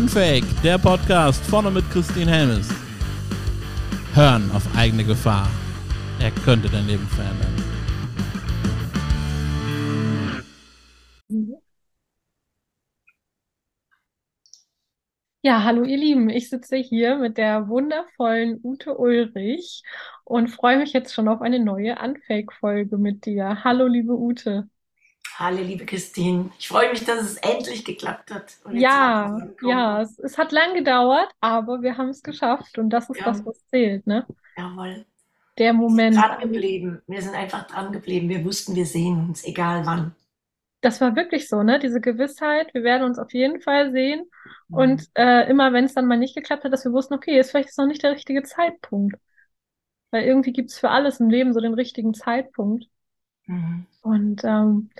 Unfake, der Podcast vorne mit Christine Helmes. Hören auf eigene Gefahr. Er könnte dein Leben verändern. Ja, hallo ihr Lieben, ich sitze hier mit der wundervollen Ute Ulrich und freue mich jetzt schon auf eine neue Unfake-Folge mit dir. Hallo, liebe Ute. Hallo, liebe Christine. Ich freue mich, dass es endlich geklappt hat. Ja, ja, es, es, hat lang gedauert, aber wir haben es geschafft und das ist ja. das, was zählt, ne? Jawohl. Der Moment. Wir sind dran geblieben. Wir sind einfach dran geblieben. Wir wussten, wir sehen uns, egal wann. Das war wirklich so, ne? Diese Gewissheit, wir werden uns auf jeden Fall sehen. Mhm. Und äh, immer wenn es dann mal nicht geklappt hat, dass wir wussten, okay, ist vielleicht noch nicht der richtige Zeitpunkt. Weil irgendwie gibt es für alles im Leben so den richtigen Zeitpunkt. Mhm. Und ähm,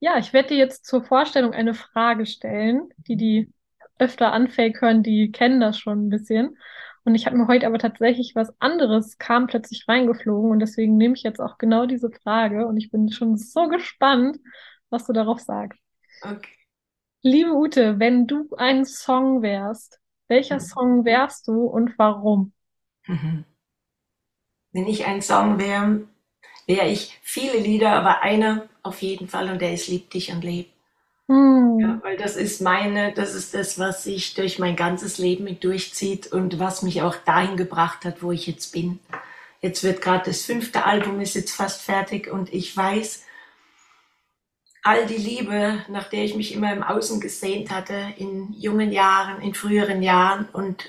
ja, ich werde dir jetzt zur Vorstellung eine Frage stellen, die die öfter Unfake hören, die kennen das schon ein bisschen. Und ich habe mir heute aber tatsächlich was anderes, kam plötzlich reingeflogen und deswegen nehme ich jetzt auch genau diese Frage und ich bin schon so gespannt, was du darauf sagst. Okay. Liebe Ute, wenn du ein Song wärst, welcher mhm. Song wärst du und warum? Mhm. Wenn ich ein Song wäre, wäre ich viele Lieder, aber einer auf jeden Fall und der ist Lieb dich und leb. Mhm. Ja, weil das ist meine, das ist das, was sich durch mein ganzes Leben mit durchzieht und was mich auch dahin gebracht hat, wo ich jetzt bin. Jetzt wird gerade das fünfte Album ist jetzt fast fertig und ich weiß, all die Liebe, nach der ich mich immer im Außen gesehnt hatte, in jungen Jahren, in früheren Jahren und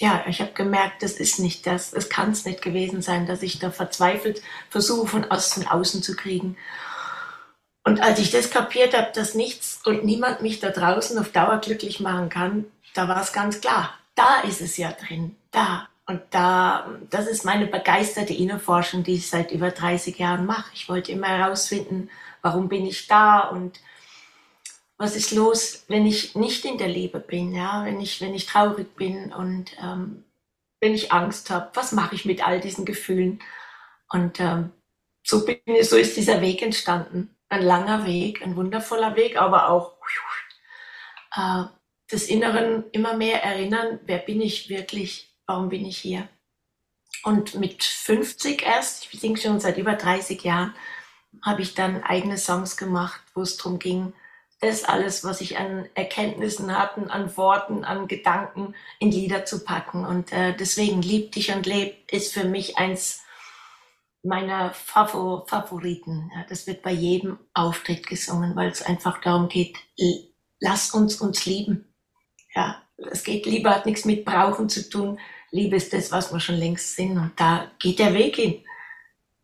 ja, ich habe gemerkt, das ist nicht das, es kann es nicht gewesen sein, dass ich da verzweifelt versuche, von außen außen zu kriegen. Und als ich das kapiert habe, dass nichts und niemand mich da draußen auf Dauer glücklich machen kann, da war es ganz klar, da ist es ja drin, da. Und da, das ist meine begeisterte Innerforschung, die ich seit über 30 Jahren mache. Ich wollte immer herausfinden, warum bin ich da und was ist los, wenn ich nicht in der Liebe bin, ja, wenn ich, wenn ich traurig bin und ähm, wenn ich Angst habe, was mache ich mit all diesen Gefühlen? Und ähm, so, bin, so ist dieser Weg entstanden. Ein langer Weg, ein wundervoller Weg, aber auch äh, des Inneren immer mehr erinnern, wer bin ich wirklich, warum bin ich hier? Und mit 50 erst, ich singe schon seit über 30 Jahren, habe ich dann eigene Songs gemacht, wo es darum ging, das alles, was ich an Erkenntnissen hatten, an Worten, an Gedanken in Lieder zu packen. Und äh, deswegen Lieb dich und leb ist für mich eins meiner Favor Favoriten. Ja, das wird bei jedem Auftritt gesungen, weil es einfach darum geht, lass uns uns lieben. Ja, es geht, Liebe hat nichts mit Brauchen zu tun. Liebe ist das, was wir schon längst sind. Und da geht der Weg hin.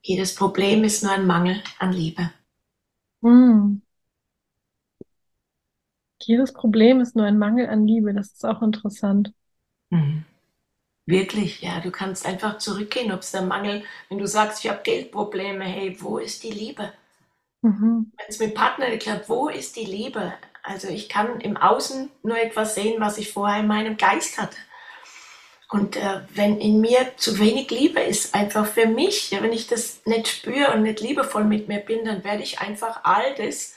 Jedes Problem ist nur ein Mangel an Liebe. Hm. Jedes Problem ist nur ein Mangel an Liebe. Das ist auch interessant. Mhm. Wirklich, ja. Du kannst einfach zurückgehen, ob es der Mangel, wenn du sagst, ich habe Geldprobleme, hey, wo ist die Liebe? Mhm. Wenn es mit Partner klappt, wo ist die Liebe? Also ich kann im Außen nur etwas sehen, was ich vorher in meinem Geist hatte. Und äh, wenn in mir zu wenig Liebe ist, einfach für mich, ja, wenn ich das nicht spüre und nicht liebevoll mit mir bin, dann werde ich einfach all das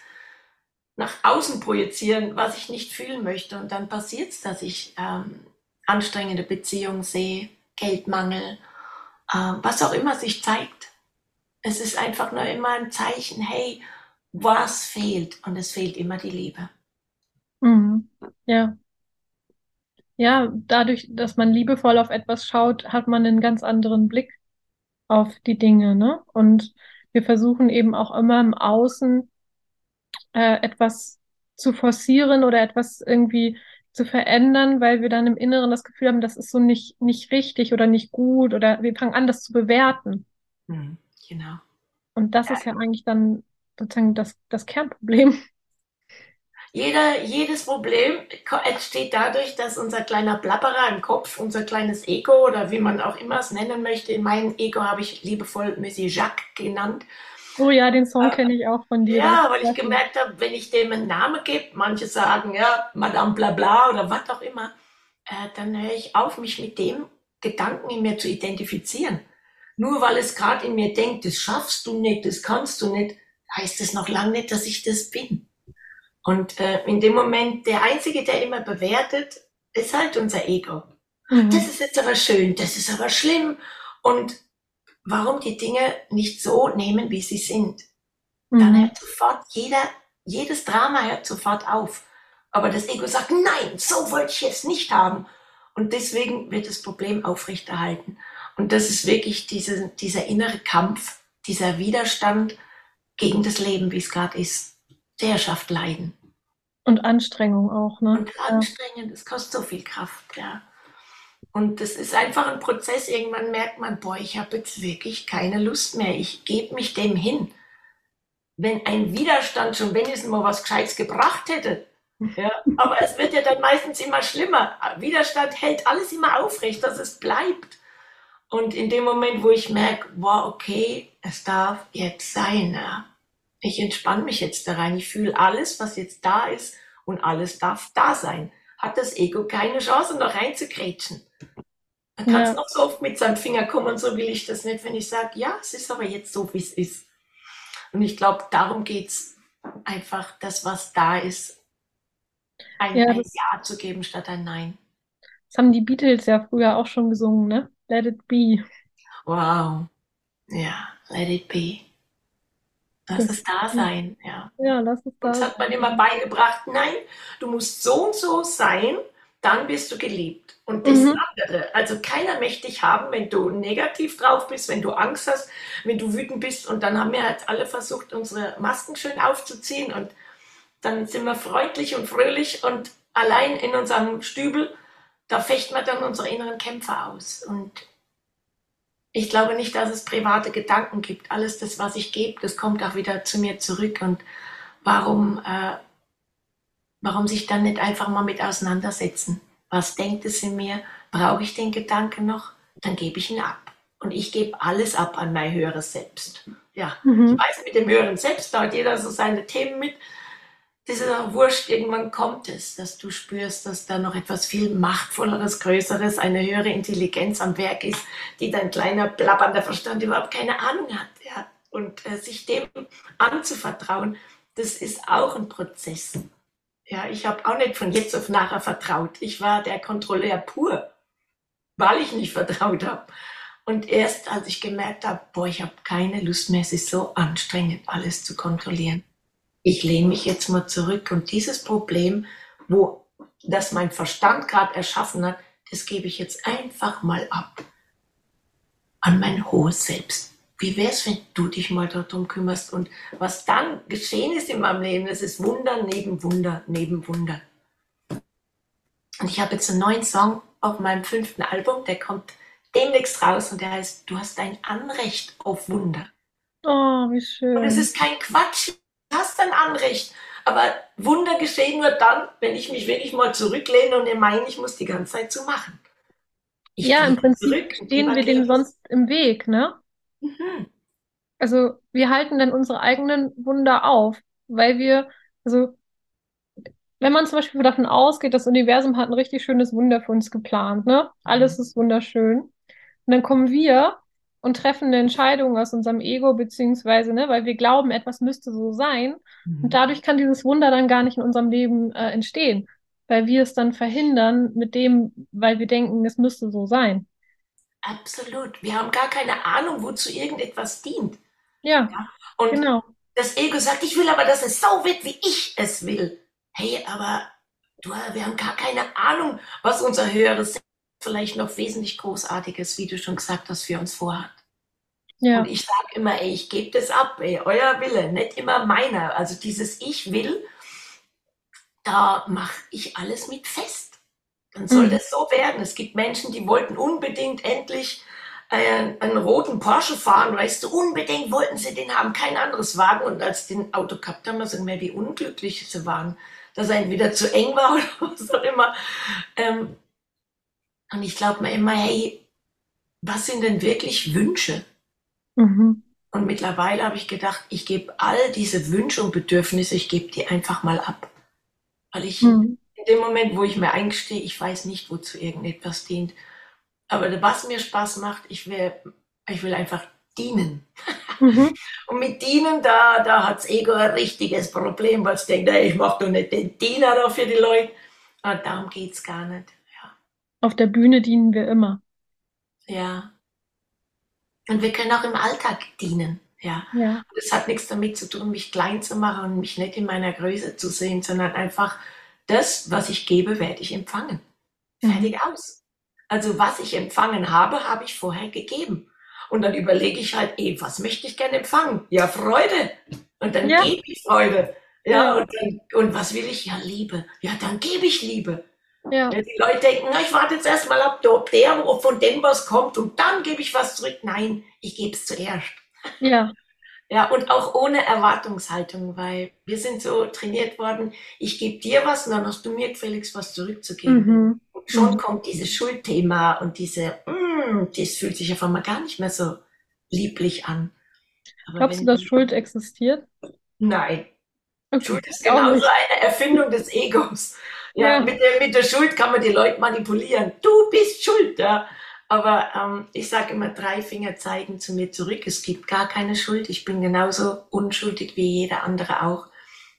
nach außen projizieren, was ich nicht fühlen möchte. Und dann passiert es, dass ich ähm, anstrengende Beziehungen sehe, Geldmangel, äh, was auch immer sich zeigt. Es ist einfach nur immer ein Zeichen, hey, was fehlt? Und es fehlt immer die Liebe. Mhm. Ja. Ja, dadurch, dass man liebevoll auf etwas schaut, hat man einen ganz anderen Blick auf die Dinge, ne? Und wir versuchen eben auch immer im Außen äh, etwas zu forcieren oder etwas irgendwie zu verändern, weil wir dann im Inneren das Gefühl haben, das ist so nicht, nicht richtig oder nicht gut oder wir fangen an, das zu bewerten. Mhm, genau. Und das ja. ist ja eigentlich dann sozusagen das, das Kernproblem. Jeder, jedes Problem entsteht dadurch, dass unser kleiner Plapperer im Kopf, unser kleines Ego oder wie man auch immer es nennen möchte, in meinem Ego habe ich liebevoll Monsieur Jacques genannt, Oh ja, den Song kenne ich auch von dir. Ja, weil ich gemerkt habe, wenn ich dem einen Namen gebe, manche sagen, ja, Madame Blabla oder was auch immer, äh, dann höre ich auf, mich mit dem Gedanken in mir zu identifizieren. Nur weil es gerade in mir denkt, das schaffst du nicht, das kannst du nicht, heißt es noch lange nicht, dass ich das bin. Und äh, in dem Moment, der Einzige, der immer bewertet, ist halt unser Ego. Mhm. Das ist jetzt aber schön, das ist aber schlimm. Und warum die Dinge nicht so nehmen, wie sie sind. Mhm. Dann hört sofort jeder, jedes Drama hört sofort auf. Aber das Ego sagt, nein, so wollte ich es nicht haben. Und deswegen wird das Problem aufrechterhalten. Und das ist wirklich diese, dieser innere Kampf, dieser Widerstand gegen das Leben, wie es gerade ist. Der schafft Leiden. Und Anstrengung auch, ne? Und anstrengend, das kostet so viel Kraft, ja. Und das ist einfach ein Prozess. Irgendwann merkt man, boah, ich habe jetzt wirklich keine Lust mehr. Ich gebe mich dem hin. Wenn ein Widerstand schon wenigstens mal was Gescheites gebracht hätte, ja, aber es wird ja dann meistens immer schlimmer. Widerstand hält alles immer aufrecht, dass es bleibt. Und in dem Moment, wo ich merke, wow, okay, es darf jetzt sein, ja. ich entspanne mich jetzt da rein, ich fühle alles, was jetzt da ist und alles darf da sein, hat das Ego keine Chance, noch reinzugrätschen. Man kann es ja. noch so oft mit seinem Finger kommen, so will ich das nicht, wenn ich sage, ja, es ist aber jetzt so, wie es ist. Und ich glaube, darum geht es einfach, das, was da ist, ein, ja, ein Ja zu geben statt ein Nein. Das haben die Beatles ja früher auch schon gesungen, ne? Let it be. Wow. Ja, let it be. Lass es da sein, ja. Ja, lass es da Uns hat man immer beigebracht, nein, du musst so und so sein, dann bist du geliebt. Und das mhm. andere, also keiner möchte dich haben, wenn du negativ drauf bist, wenn du Angst hast, wenn du wütend bist. Und dann haben wir halt alle versucht, unsere Masken schön aufzuziehen und dann sind wir freundlich und fröhlich und allein in unserem Stübel, da fechten wir dann unsere inneren Kämpfe aus. Und ich glaube nicht, dass es private Gedanken gibt. Alles das, was ich gebe, das kommt auch wieder zu mir zurück. Und warum, äh, warum sich dann nicht einfach mal mit auseinandersetzen? Was denkt es in mir? Brauche ich den Gedanken noch? Dann gebe ich ihn ab. Und ich gebe alles ab an mein höheres Selbst. Ja, mhm. ich weiß, mit dem höheren Selbst, da hat jeder so seine Themen mit das ist auch wurscht, irgendwann kommt es, dass du spürst, dass da noch etwas viel Machtvolleres, Größeres, eine höhere Intelligenz am Werk ist, die dein kleiner blabbernder Verstand überhaupt keine Ahnung hat. Ja? Und äh, sich dem anzuvertrauen, das ist auch ein Prozess. Ja, ich habe auch nicht von jetzt auf nachher vertraut. Ich war der Kontrolleur pur, weil ich nicht vertraut habe. Und erst als ich gemerkt habe, boah, ich habe keine Lust mehr, es ist so anstrengend, alles zu kontrollieren ich lehne mich jetzt mal zurück und dieses Problem, wo das mein Verstand gerade erschaffen hat, das gebe ich jetzt einfach mal ab an mein hohes Selbst. Wie wäre es, wenn du dich mal darum kümmerst und was dann geschehen ist in meinem Leben, das ist Wunder neben Wunder neben Wunder. Und ich habe jetzt einen neuen Song auf meinem fünften Album, der kommt demnächst raus und der heißt Du hast ein Anrecht auf Wunder. Oh, wie schön. Und es ist kein Quatsch, hast ein Anrecht. Aber Wunder geschehen nur dann, wenn ich mich wirklich mal zurücklehne und meine, ich muss die ganze Zeit so machen. Ich ja, im Prinzip stehen wir dem sonst im Weg, ne? Mhm. Also wir halten dann unsere eigenen Wunder auf, weil wir, also wenn man zum Beispiel davon ausgeht, das Universum hat ein richtig schönes Wunder für uns geplant, ne? Alles mhm. ist wunderschön. Und dann kommen wir und treffen eine Entscheidung aus unserem Ego, beziehungsweise, ne, weil wir glauben, etwas müsste so sein. Mhm. Und dadurch kann dieses Wunder dann gar nicht in unserem Leben äh, entstehen, weil wir es dann verhindern mit dem, weil wir denken, es müsste so sein. Absolut. Wir haben gar keine Ahnung, wozu irgendetwas dient. Ja. ja? Und genau. das Ego sagt, ich will aber, dass es so wird, wie ich es will. Hey, aber du, wir haben gar keine Ahnung, was unser höheres vielleicht noch wesentlich Großartiges, wie du schon gesagt hast, für uns vorhat. Ja. Und ich sage immer, ey, ich gebe das ab, ey, euer Wille, nicht immer meiner. Also dieses Ich will, da mache ich alles mit fest. Dann soll mhm. das so werden. Es gibt Menschen, die wollten unbedingt endlich einen, einen, roten Porsche fahren, weißt du, unbedingt wollten sie den haben, kein anderes Wagen. Und als den Auto gehabt haben, sagen wir, wie unglücklich sie waren, dass er entweder zu eng war oder was auch immer. Ähm, und ich glaube mir immer, hey, was sind denn wirklich Wünsche? Mhm. Und mittlerweile habe ich gedacht, ich gebe all diese Wünsche und Bedürfnisse, ich gebe die einfach mal ab. Weil ich mhm. in dem Moment, wo ich mir eingestehe, ich weiß nicht, wozu irgendetwas dient. Aber was mir Spaß macht, ich will, ich will einfach dienen. Mhm. Und mit dienen, da, da hat das Ego ein richtiges Problem, weil es denkt, ey, ich mache doch nicht den Diener für die Leute. Und darum geht es gar nicht. Auf der Bühne dienen wir immer. Ja. Und wir können auch im Alltag dienen. Ja. ja. Das hat nichts damit zu tun, mich klein zu machen und mich nicht in meiner Größe zu sehen, sondern einfach das, was ich gebe, werde ich empfangen. Mhm. Fertig mhm. aus. Also was ich empfangen habe, habe ich vorher gegeben. Und dann überlege ich halt, eh, was möchte ich gerne empfangen? Ja, Freude. Und dann ja. gebe ich Freude. Ja, ja. Und, dann, und was will ich? Ja, Liebe. Ja, dann gebe ich Liebe. Ja. Die Leute denken, na, ich warte jetzt erstmal ab, ob der von dem was kommt und dann gebe ich was zurück. Nein, ich gebe es zuerst. Ja. Ja, und auch ohne Erwartungshaltung, weil wir sind so trainiert worden, ich gebe dir was und dann hast du mir gefälligst was zurückzugeben. Mhm. Und schon mhm. kommt dieses Schuldthema und diese, mm, das fühlt sich auf einmal gar nicht mehr so lieblich an. Aber Glaubst du, dass Schuld existiert? Nein. Okay. Schuld ist genauso eine Erfindung des Egos. Ja. Mit, der, mit der Schuld kann man die Leute manipulieren. Du bist schuld, ja. Aber ähm, ich sage immer, drei Finger zeigen zu mir zurück. Es gibt gar keine Schuld. Ich bin genauso unschuldig wie jeder andere auch.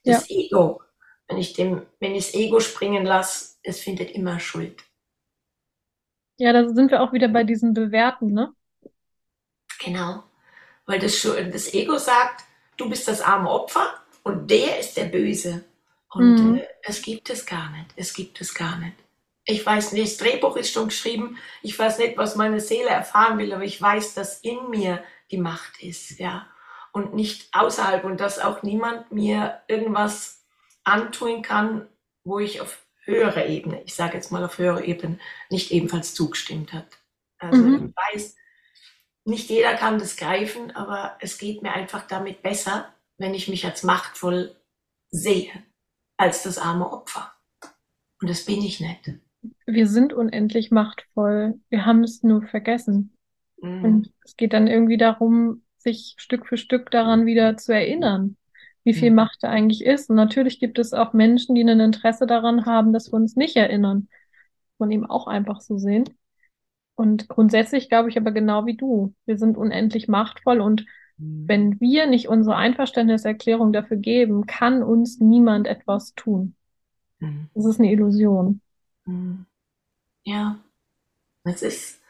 Das ja. Ego, wenn ich dem, wenn ich das Ego springen lasse, es findet immer Schuld. Ja, da sind wir auch wieder bei diesen Bewerten, ne? Genau. Weil das, das Ego sagt, du bist das arme Opfer und der ist der Böse. Und mhm. äh, es gibt es gar nicht. Es gibt es gar nicht ich weiß nicht, das Drehbuch ist schon geschrieben, ich weiß nicht, was meine Seele erfahren will, aber ich weiß, dass in mir die Macht ist, ja, und nicht außerhalb und dass auch niemand mir irgendwas antun kann, wo ich auf höherer Ebene, ich sage jetzt mal auf höherer Ebene, nicht ebenfalls zugestimmt hat. Also mhm. ich weiß, nicht jeder kann das greifen, aber es geht mir einfach damit besser, wenn ich mich als machtvoll sehe, als das arme Opfer. Und das bin ich nicht wir sind unendlich machtvoll. Wir haben es nur vergessen. Mhm. Und es geht dann irgendwie darum, sich Stück für Stück daran wieder zu erinnern, wie viel mhm. Macht da eigentlich ist. Und natürlich gibt es auch Menschen, die ein Interesse daran haben, dass wir uns nicht erinnern. Von ihm auch einfach so sehen. Und grundsätzlich glaube ich aber genau wie du. Wir sind unendlich machtvoll und. Wenn wir nicht unsere Einverständniserklärung dafür geben, kann uns niemand etwas tun. Mhm. Das ist eine Illusion. Hm. Ja, es ist.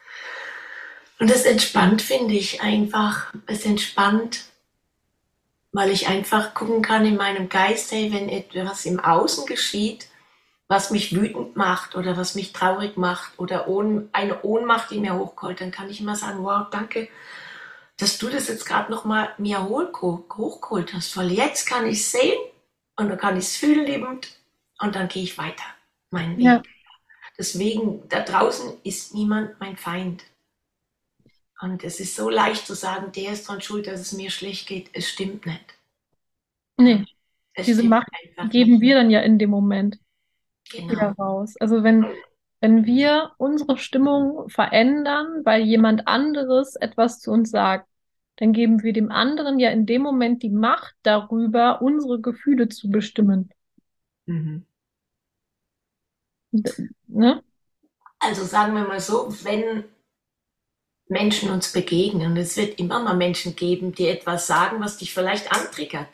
Und es entspannt, finde ich einfach. Es entspannt, weil ich einfach gucken kann in meinem Geist, hey, wenn etwas im Außen geschieht, was mich wütend macht oder was mich traurig macht oder ohn, eine Ohnmacht, die mir hochkommt, dann kann ich immer sagen, wow, danke, dass du das jetzt gerade nochmal mir hochgeholt hast, weil jetzt kann ich sehen und dann kann ich es fühlen liebend und dann gehe ich weiter, meinen Weg. Ja. Deswegen, da draußen ist niemand mein Feind. Und es ist so leicht zu sagen, der ist dran schuld, dass es mir schlecht geht. Es stimmt nicht. Nee. Es Diese Macht geben nicht. wir dann ja in dem Moment genau. wieder raus. Also wenn, wenn wir unsere Stimmung verändern, weil jemand anderes etwas zu uns sagt, dann geben wir dem anderen ja in dem Moment die Macht darüber, unsere Gefühle zu bestimmen. Mhm. Ne? Also sagen wir mal so, wenn Menschen uns begegnen, und es wird immer mal Menschen geben, die etwas sagen, was dich vielleicht antriggert.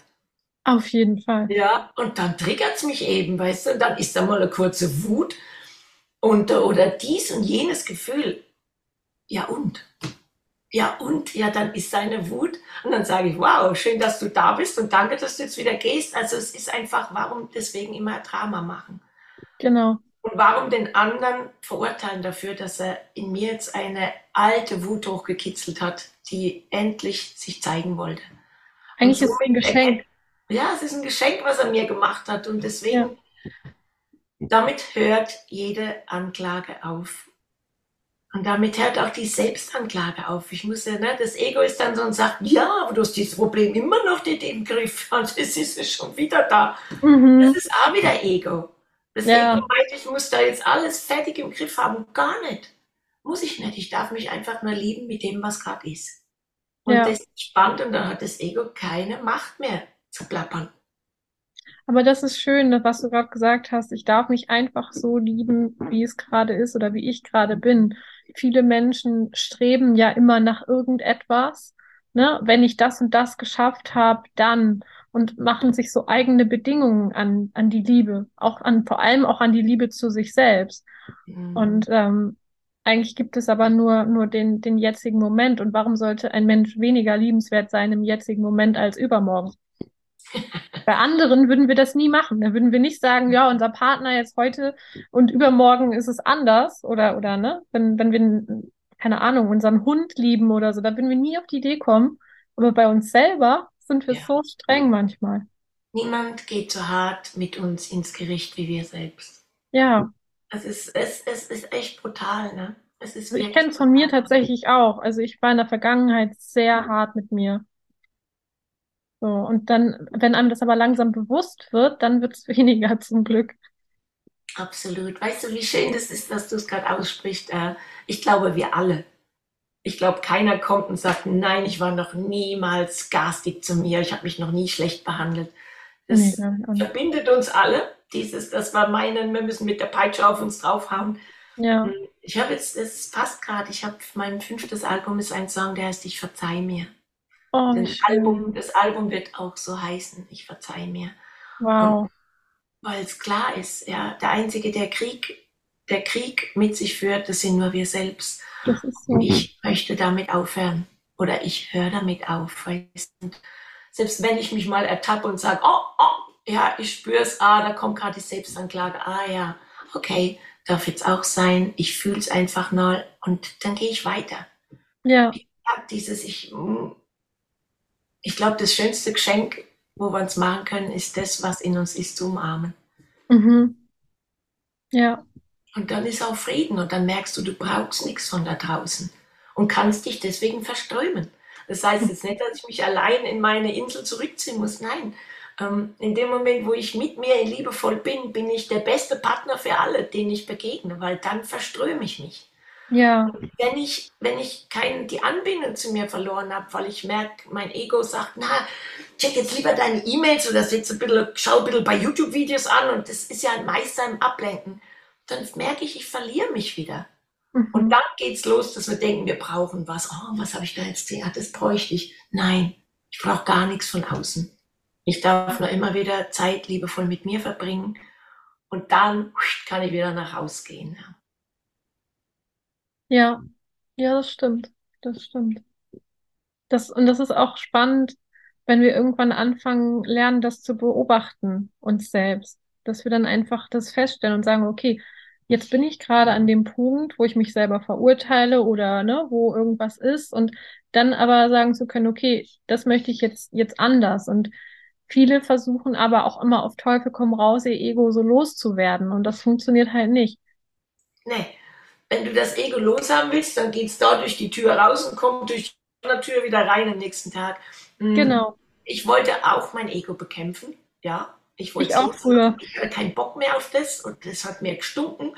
Auf jeden Fall. Ja, und dann triggert es mich eben, weißt du, und dann ist da mal eine kurze Wut und, oder dies und jenes Gefühl. Ja und? Ja und? Ja, dann ist seine Wut und dann sage ich, wow, schön, dass du da bist und danke, dass du jetzt wieder gehst. Also es ist einfach, warum deswegen immer Drama machen? Genau. Und warum den anderen verurteilen dafür, dass er in mir jetzt eine alte Wut hochgekitzelt hat, die endlich sich zeigen wollte? Eigentlich ist es ein Geschenk. Ja, es ist ein Geschenk, was er mir gemacht hat. Und deswegen, ja. Damit hört jede Anklage auf. Und damit hört auch die Selbstanklage auf. Ich muss ja, ne, das Ego ist dann so und sagt, ja, aber du hast dieses Problem immer noch nicht im Griff. Und es ist schon wieder da. Mhm. Das ist auch wieder Ego. Deswegen ja. meinte ich, muss da jetzt alles fertig im Griff haben. Gar nicht. Muss ich nicht. Ich darf mich einfach nur lieben mit dem, was gerade ist. Und ja. das ist spannend und dann hat das Ego keine Macht mehr zu plappern. Aber das ist schön, was du gerade gesagt hast. Ich darf mich einfach so lieben, wie es gerade ist oder wie ich gerade bin. Viele Menschen streben ja immer nach irgendetwas ne, wenn ich das und das geschafft habe, dann und machen sich so eigene Bedingungen an, an die Liebe, auch an, vor allem auch an die Liebe zu sich selbst. Mhm. Und ähm, eigentlich gibt es aber nur, nur den, den jetzigen Moment. Und warum sollte ein Mensch weniger liebenswert sein im jetzigen Moment als übermorgen? Bei anderen würden wir das nie machen. Da würden wir nicht sagen, ja, unser Partner jetzt heute und übermorgen ist es anders oder, oder, ne? Wenn, wenn wir, keine Ahnung, unseren Hund lieben oder so, da würden wir nie auf die Idee kommen. Aber bei uns selber sind wir ja. so streng manchmal. Niemand geht so hart mit uns ins Gericht wie wir selbst. Ja. Es ist, es, es ist echt brutal, ne? Es ist also ich kenne es von mir tatsächlich auch. Also ich war in der Vergangenheit sehr hart mit mir. So, und dann, wenn einem das aber langsam bewusst wird, dann wird es weniger zum Glück. Absolut. Weißt du, wie schön das ist, dass du es gerade aussprichst? Äh, ich glaube, wir alle. Ich glaube, keiner kommt und sagt, nein, ich war noch niemals garstig zu mir, ich habe mich noch nie schlecht behandelt. Das nee, verbindet uns alle. Dieses, das war meinen, wir müssen mit der Peitsche auf uns draufhauen. Ja. Hm, ich habe jetzt, das passt gerade, ich habe mein fünftes Album ist ein Song, der heißt Ich verzeih mir. Oh, das, Album, das Album wird auch so heißen, ich verzeih mir. Wow. Weil es klar ist, ja, der Einzige, der Krieg, der Krieg mit sich führt, das sind nur wir selbst. So. Ich möchte damit aufhören. Oder ich höre damit auf. Selbst wenn ich mich mal ertappe und sage, oh, oh, ja, ich spüre es, ah, da kommt gerade die Selbstanklage, ah ja, okay, darf jetzt auch sein, ich fühle es einfach mal und dann gehe ich weiter. Ja. Ich habe dieses, ich, hm, ich glaube, das schönste Geschenk, wo wir uns machen können, ist das, was in uns ist, zu umarmen. Mhm. Ja. Und dann ist auch Frieden und dann merkst du, du brauchst nichts von da draußen und kannst dich deswegen verströmen. Das heißt jetzt nicht, dass ich mich allein in meine Insel zurückziehen muss. Nein, ähm, in dem Moment, wo ich mit mir liebevoll bin, bin ich der beste Partner für alle, denen ich begegne, weil dann verströme ich mich. Ja. Wenn ich, wenn ich kein, die Anbindung zu mir verloren habe, weil ich merke, mein Ego sagt, na, check jetzt lieber deine E-Mails oder ein bisschen, schau ein bisschen bei YouTube-Videos an und das ist ja meist ein Ablenken, dann merke ich, ich verliere mich wieder. Mhm. Und dann geht es los, dass wir denken, wir brauchen was. Oh, was habe ich da jetzt? Ja, das bräuchte ich. Nein, ich brauche gar nichts von außen. Ich darf nur immer wieder Zeit liebevoll mit mir verbringen und dann kann ich wieder nach Hause gehen. Ja, ja, das stimmt. Das stimmt. Das, und das ist auch spannend, wenn wir irgendwann anfangen, lernen, das zu beobachten, uns selbst. Dass wir dann einfach das feststellen und sagen, okay, jetzt bin ich gerade an dem Punkt, wo ich mich selber verurteile oder ne, wo irgendwas ist und dann aber sagen zu können, okay, das möchte ich jetzt, jetzt anders. Und viele versuchen aber auch immer auf Teufel komm raus, ihr Ego so loszuwerden und das funktioniert halt nicht. Nee, wenn du das Ego loshaben willst, dann geht es da durch die Tür raus und kommt durch die Tür wieder rein am nächsten Tag. Mhm. Genau. Ich wollte auch mein Ego bekämpfen, ja. Ich wollte ich auch früher. Ich hatte keinen Bock mehr auf das und das hat mir gestunken.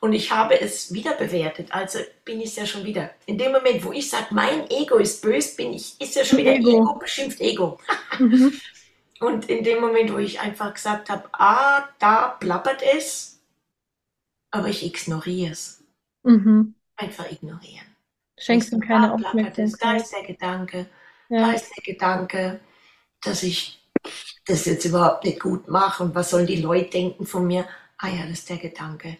Und ich habe es wieder bewertet. Also bin ich es ja schon wieder. In dem Moment, wo ich sage, mein Ego ist böse, bin ich, ist ja schon wieder Ego, Ego beschimpft Ego. Mhm. Und in dem Moment, wo ich einfach gesagt habe, ah, da plappert es, aber ich ignoriere es. Mhm. Einfach ignorieren. Schenkst ihm keine Aufmerksamkeit. Da ist der Gedanke, ja. da ist der Gedanke, dass ich das jetzt überhaupt nicht gut mache und was sollen die Leute denken von mir? Ah ja, das ist der Gedanke.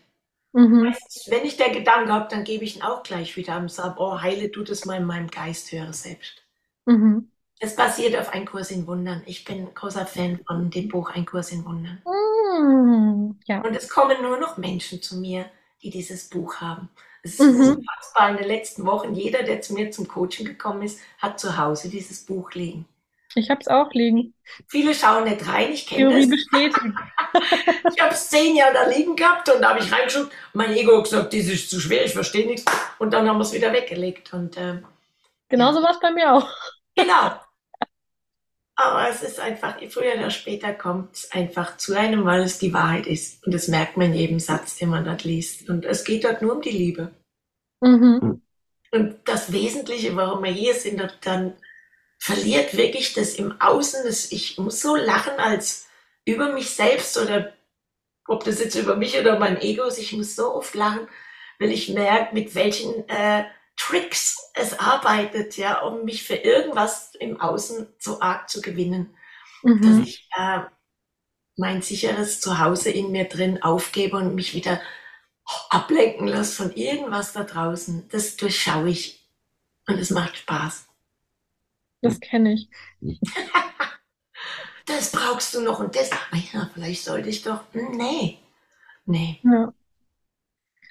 Mhm. Wenn ich der Gedanke habe, dann gebe ich ihn auch gleich wieder und sage, oh, heile du das mal in meinem Geist, höre selbst. Mhm. Es basiert auf Ein Kurs in Wundern. Ich bin großer Fan von dem Buch Ein Kurs in Wundern. Mhm. Ja. Und es kommen nur noch Menschen zu mir, die dieses Buch haben. Es ist mhm. unfassbar. In den letzten Wochen, jeder, der zu mir zum Coaching gekommen ist, hat zu Hause dieses Buch liegen. Ich habe es auch liegen. Viele schauen nicht rein, ich kenne das. bestätigt. ich habe es zehn Jahre da liegen gehabt und da habe ich reingeschaut. Mein Ego hat gesagt, das ist zu schwer, ich verstehe nichts. Und dann haben wir es wieder weggelegt. Und, äh, Genauso war es bei mir auch. Genau. Aber es ist einfach, früher oder später kommt es einfach zu einem, weil es die Wahrheit ist. Und das merkt man in jedem Satz, den man dort liest. Und es geht dort nur um die Liebe. Mhm. Und das Wesentliche, warum wir hier sind, dann verliert wirklich das im Außen. Das, ich muss so lachen als über mich selbst oder ob das jetzt über mich oder mein Ego ist. Ich muss so oft lachen, weil ich merke, mit welchen äh, Tricks es arbeitet, ja, um mich für irgendwas im Außen so arg zu gewinnen, mhm. dass ich äh, mein sicheres Zuhause in mir drin aufgebe und mich wieder ablenken lasse von irgendwas da draußen. Das durchschaue ich und es macht Spaß. Das kenne ich. das brauchst du noch und das. Ah ja, vielleicht sollte ich doch. Nee. Nee. Ja.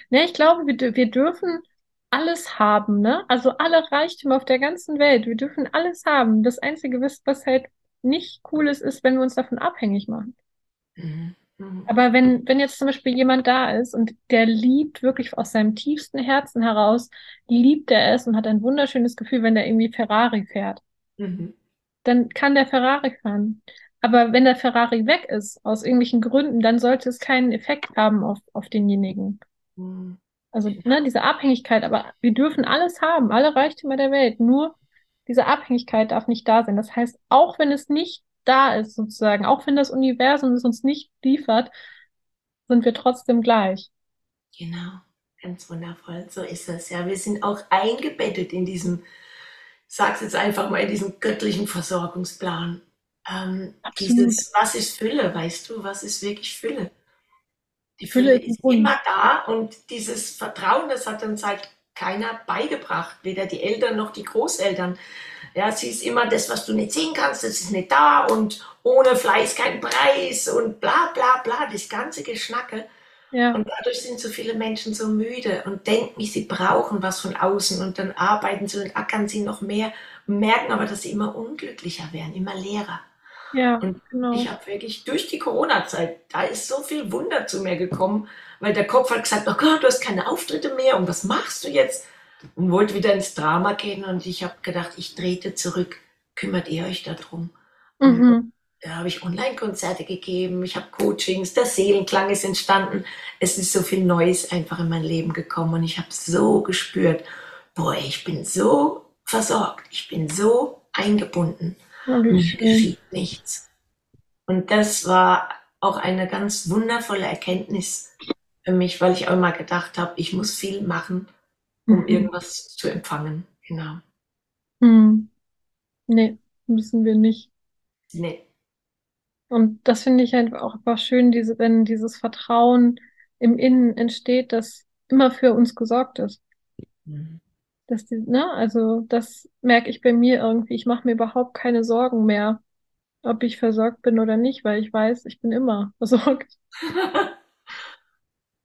Nee, ich glaube, wir, wir dürfen alles haben, ne? Also alle Reichtümer auf der ganzen Welt. Wir dürfen alles haben. Das Einzige, was halt nicht cool ist, ist, wenn wir uns davon abhängig machen. Mhm. mhm. Aber wenn, wenn jetzt zum Beispiel jemand da ist und der liebt wirklich aus seinem tiefsten Herzen heraus, liebt er es und hat ein wunderschönes Gefühl, wenn der irgendwie Ferrari fährt, mhm. dann kann der Ferrari fahren. Aber wenn der Ferrari weg ist, aus irgendwelchen Gründen, dann sollte es keinen Effekt haben auf, auf denjenigen. Mhm. Also ne, diese Abhängigkeit, aber wir dürfen alles haben, alle Reichtümer der Welt. Nur diese Abhängigkeit darf nicht da sein. Das heißt, auch wenn es nicht da ist, sozusagen, auch wenn das Universum es uns nicht liefert, sind wir trotzdem gleich. Genau, ganz wundervoll. So ist es. Ja, wir sind auch eingebettet in diesem, sag's jetzt einfach mal, in diesem göttlichen Versorgungsplan. Ähm, dieses, was ist Fülle, weißt du, was ist wirklich Fülle? Die Fülle ist immer da und dieses Vertrauen, das hat uns halt keiner beigebracht, weder die Eltern noch die Großeltern. Ja, sie ist immer das, was du nicht sehen kannst, das ist nicht da und ohne Fleiß kein Preis und bla bla bla, das ganze Geschnacke. Ja. Und dadurch sind so viele Menschen so müde und denken, sie brauchen was von außen und dann arbeiten sie und ackern sie noch mehr und merken aber, dass sie immer unglücklicher werden, immer leerer. Ja, und genau. ich habe wirklich durch die Corona-Zeit, da ist so viel Wunder zu mir gekommen, weil der Kopf hat gesagt, oh Gott, du hast keine Auftritte mehr und was machst du jetzt? Und wollte wieder ins Drama gehen und ich habe gedacht, ich trete zurück, kümmert ihr euch darum? Mhm. Da habe ich Online-Konzerte gegeben, ich habe Coachings, der Seelenklang ist entstanden. Es ist so viel Neues einfach in mein Leben gekommen und ich habe so gespürt, boah, ich bin so versorgt, ich bin so eingebunden. Oh, geschieht nichts. Und das war auch eine ganz wundervolle Erkenntnis für mich, weil ich auch immer gedacht habe, ich muss viel machen, um mhm. irgendwas zu empfangen. Genau. Mhm. Nee, müssen wir nicht. Nee. Und das finde ich halt auch einfach schön, diese, wenn dieses Vertrauen im Innen entsteht, dass immer für uns gesorgt ist. Mhm. Dass die, ne, also das merke ich bei mir irgendwie. Ich mache mir überhaupt keine Sorgen mehr, ob ich versorgt bin oder nicht, weil ich weiß, ich bin immer versorgt.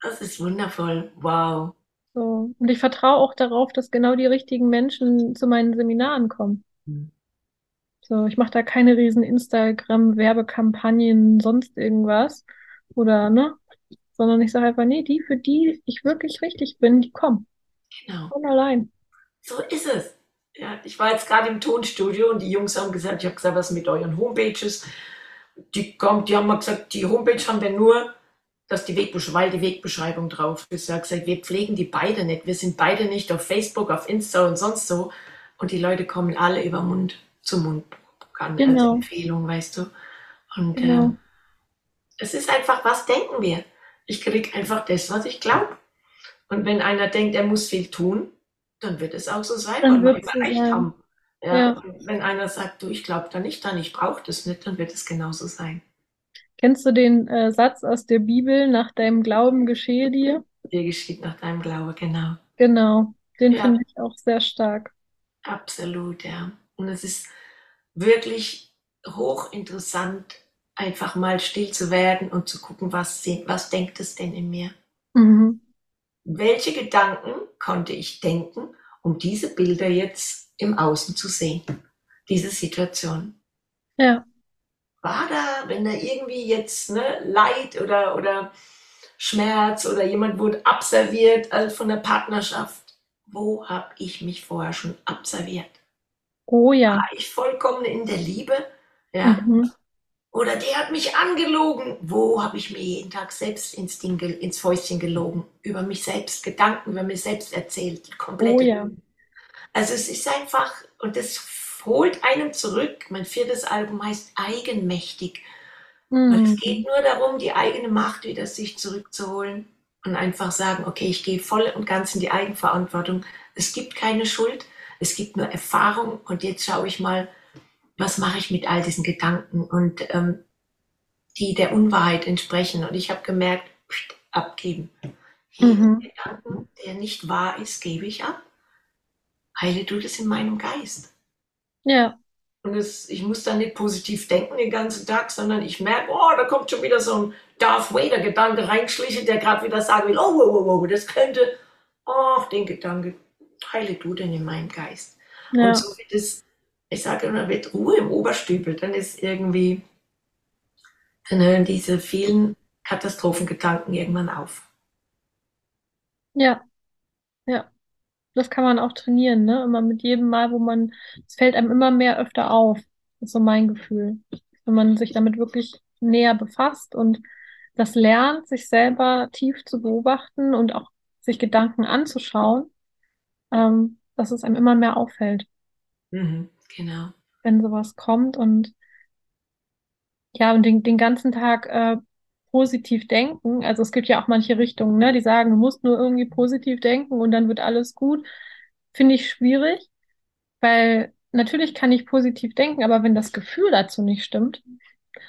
Das ist wundervoll. Wow. So. Und ich vertraue auch darauf, dass genau die richtigen Menschen zu meinen Seminaren kommen. Mhm. So, ich mache da keine riesen Instagram-Werbekampagnen, sonst irgendwas. Oder, ne? Sondern ich sage einfach, nee, die, für die ich wirklich richtig bin, die kommen. Genau. Von allein. So ist es. Ja, ich war jetzt gerade im Tonstudio und die Jungs haben gesagt, ich habe gesagt, was mit euren Homepages? Die, kommt, die haben mal gesagt, die Homepage haben wir nur, dass die Wegbeschreibung, weil die Wegbeschreibung drauf ist. Ich habe gesagt, wir pflegen die beide nicht. Wir sind beide nicht auf Facebook, auf Insta und sonst so. Und die Leute kommen alle über Mund zu Mund genau. als Empfehlung, weißt du. Und genau. äh, es ist einfach, was denken wir? Ich kriege einfach das, was ich glaube. Und wenn einer denkt, er muss viel tun, dann wird es auch so sein, dann weil wir recht haben. Ja, ja. wenn einer sagt, du, ich glaube da nicht dran, ich brauche das nicht, dann wird es genauso sein. Kennst du den äh, Satz aus der Bibel, nach deinem Glauben geschehe dir? Dir geschieht nach deinem Glauben, genau. Genau, den ja. finde ich auch sehr stark. Absolut, ja. Und es ist wirklich hochinteressant, einfach mal still zu werden und zu gucken, was, was denkt es denn in mir? Mhm. Welche Gedanken konnte ich denken, um diese Bilder jetzt im Außen zu sehen? Diese Situation. Ja. War da, wenn da irgendwie jetzt ne, Leid oder, oder Schmerz oder jemand wurde abserviert also von der Partnerschaft, wo habe ich mich vorher schon abserviert? Oh ja. War ich vollkommen in der Liebe? Ja. Mhm. Oder der hat mich angelogen. Wo habe ich mir jeden Tag selbst ins, Ding, ins Fäustchen gelogen? Über mich selbst, Gedanken über mich selbst erzählt. Komplett. Oh, ja. Also es ist einfach, und das holt einem zurück. Mein viertes Album heißt Eigenmächtig. Mhm. Und es geht nur darum, die eigene Macht wieder sich zurückzuholen und einfach sagen, okay, ich gehe voll und ganz in die Eigenverantwortung. Es gibt keine Schuld, es gibt nur Erfahrung und jetzt schaue ich mal, was mache ich mit all diesen Gedanken und ähm, die der Unwahrheit entsprechen. Und ich habe gemerkt, pst, abgeben. Jeden mhm. Gedanken, der nicht wahr ist, gebe ich ab. Heile du das in meinem Geist. Ja. Und es, ich muss dann nicht positiv denken den ganzen Tag, sondern ich merke, oh, da kommt schon wieder so ein Darth Vader-Gedanke reingeschlichen, der gerade wieder sagen will, oh, oh, oh, oh, das könnte, oh, den Gedanke, heile du denn in meinem Geist. Ja. Und so wird es, ich sage immer, wird Ruhe im Oberstübel, dann ist irgendwie, dann hören diese vielen Katastrophengedanken irgendwann auf. Ja, ja. Das kann man auch trainieren, ne? Immer mit jedem Mal, wo man, es fällt einem immer mehr öfter auf. Das ist so mein Gefühl. Wenn man sich damit wirklich näher befasst und das lernt, sich selber tief zu beobachten und auch sich Gedanken anzuschauen, ähm, dass es einem immer mehr auffällt. Mhm, genau. Wenn sowas kommt und ja, und den, den ganzen Tag äh, positiv denken. Also es gibt ja auch manche Richtungen, ne, die sagen, du musst nur irgendwie positiv denken und dann wird alles gut. Finde ich schwierig, weil natürlich kann ich positiv denken, aber wenn das Gefühl dazu nicht stimmt,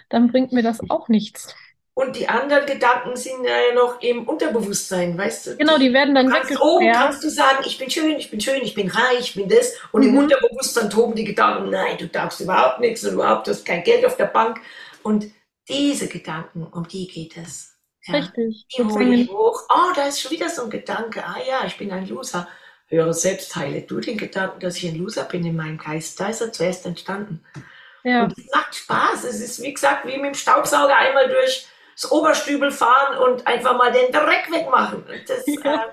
dann bringt mir das auch nichts. Und die anderen Gedanken sind ja noch im Unterbewusstsein, weißt du? Genau, die werden dann weggesperrt. Oben kannst du sagen, ich bin schön, ich bin schön, ich bin reich, ich bin das. Und mhm. im Unterbewusstsein toben die Gedanken, nein, du darfst überhaupt nichts und überhaupt hast kein Geld auf der Bank. Und diese Gedanken, um die geht es. Ja. Richtig. Die hole ich hoch. Oh, da ist schon wieder so ein Gedanke. Ah ja, ich bin ein Loser. Höre selbst, heile du den Gedanken, dass ich ein Loser bin in meinem Geist. Da ist er zuerst entstanden. Ja. Und es macht Spaß. Es ist, wie gesagt, wie mit dem Staubsauger einmal durch das Oberstübel fahren und einfach mal den Dreck wegmachen. Das, ja. äh,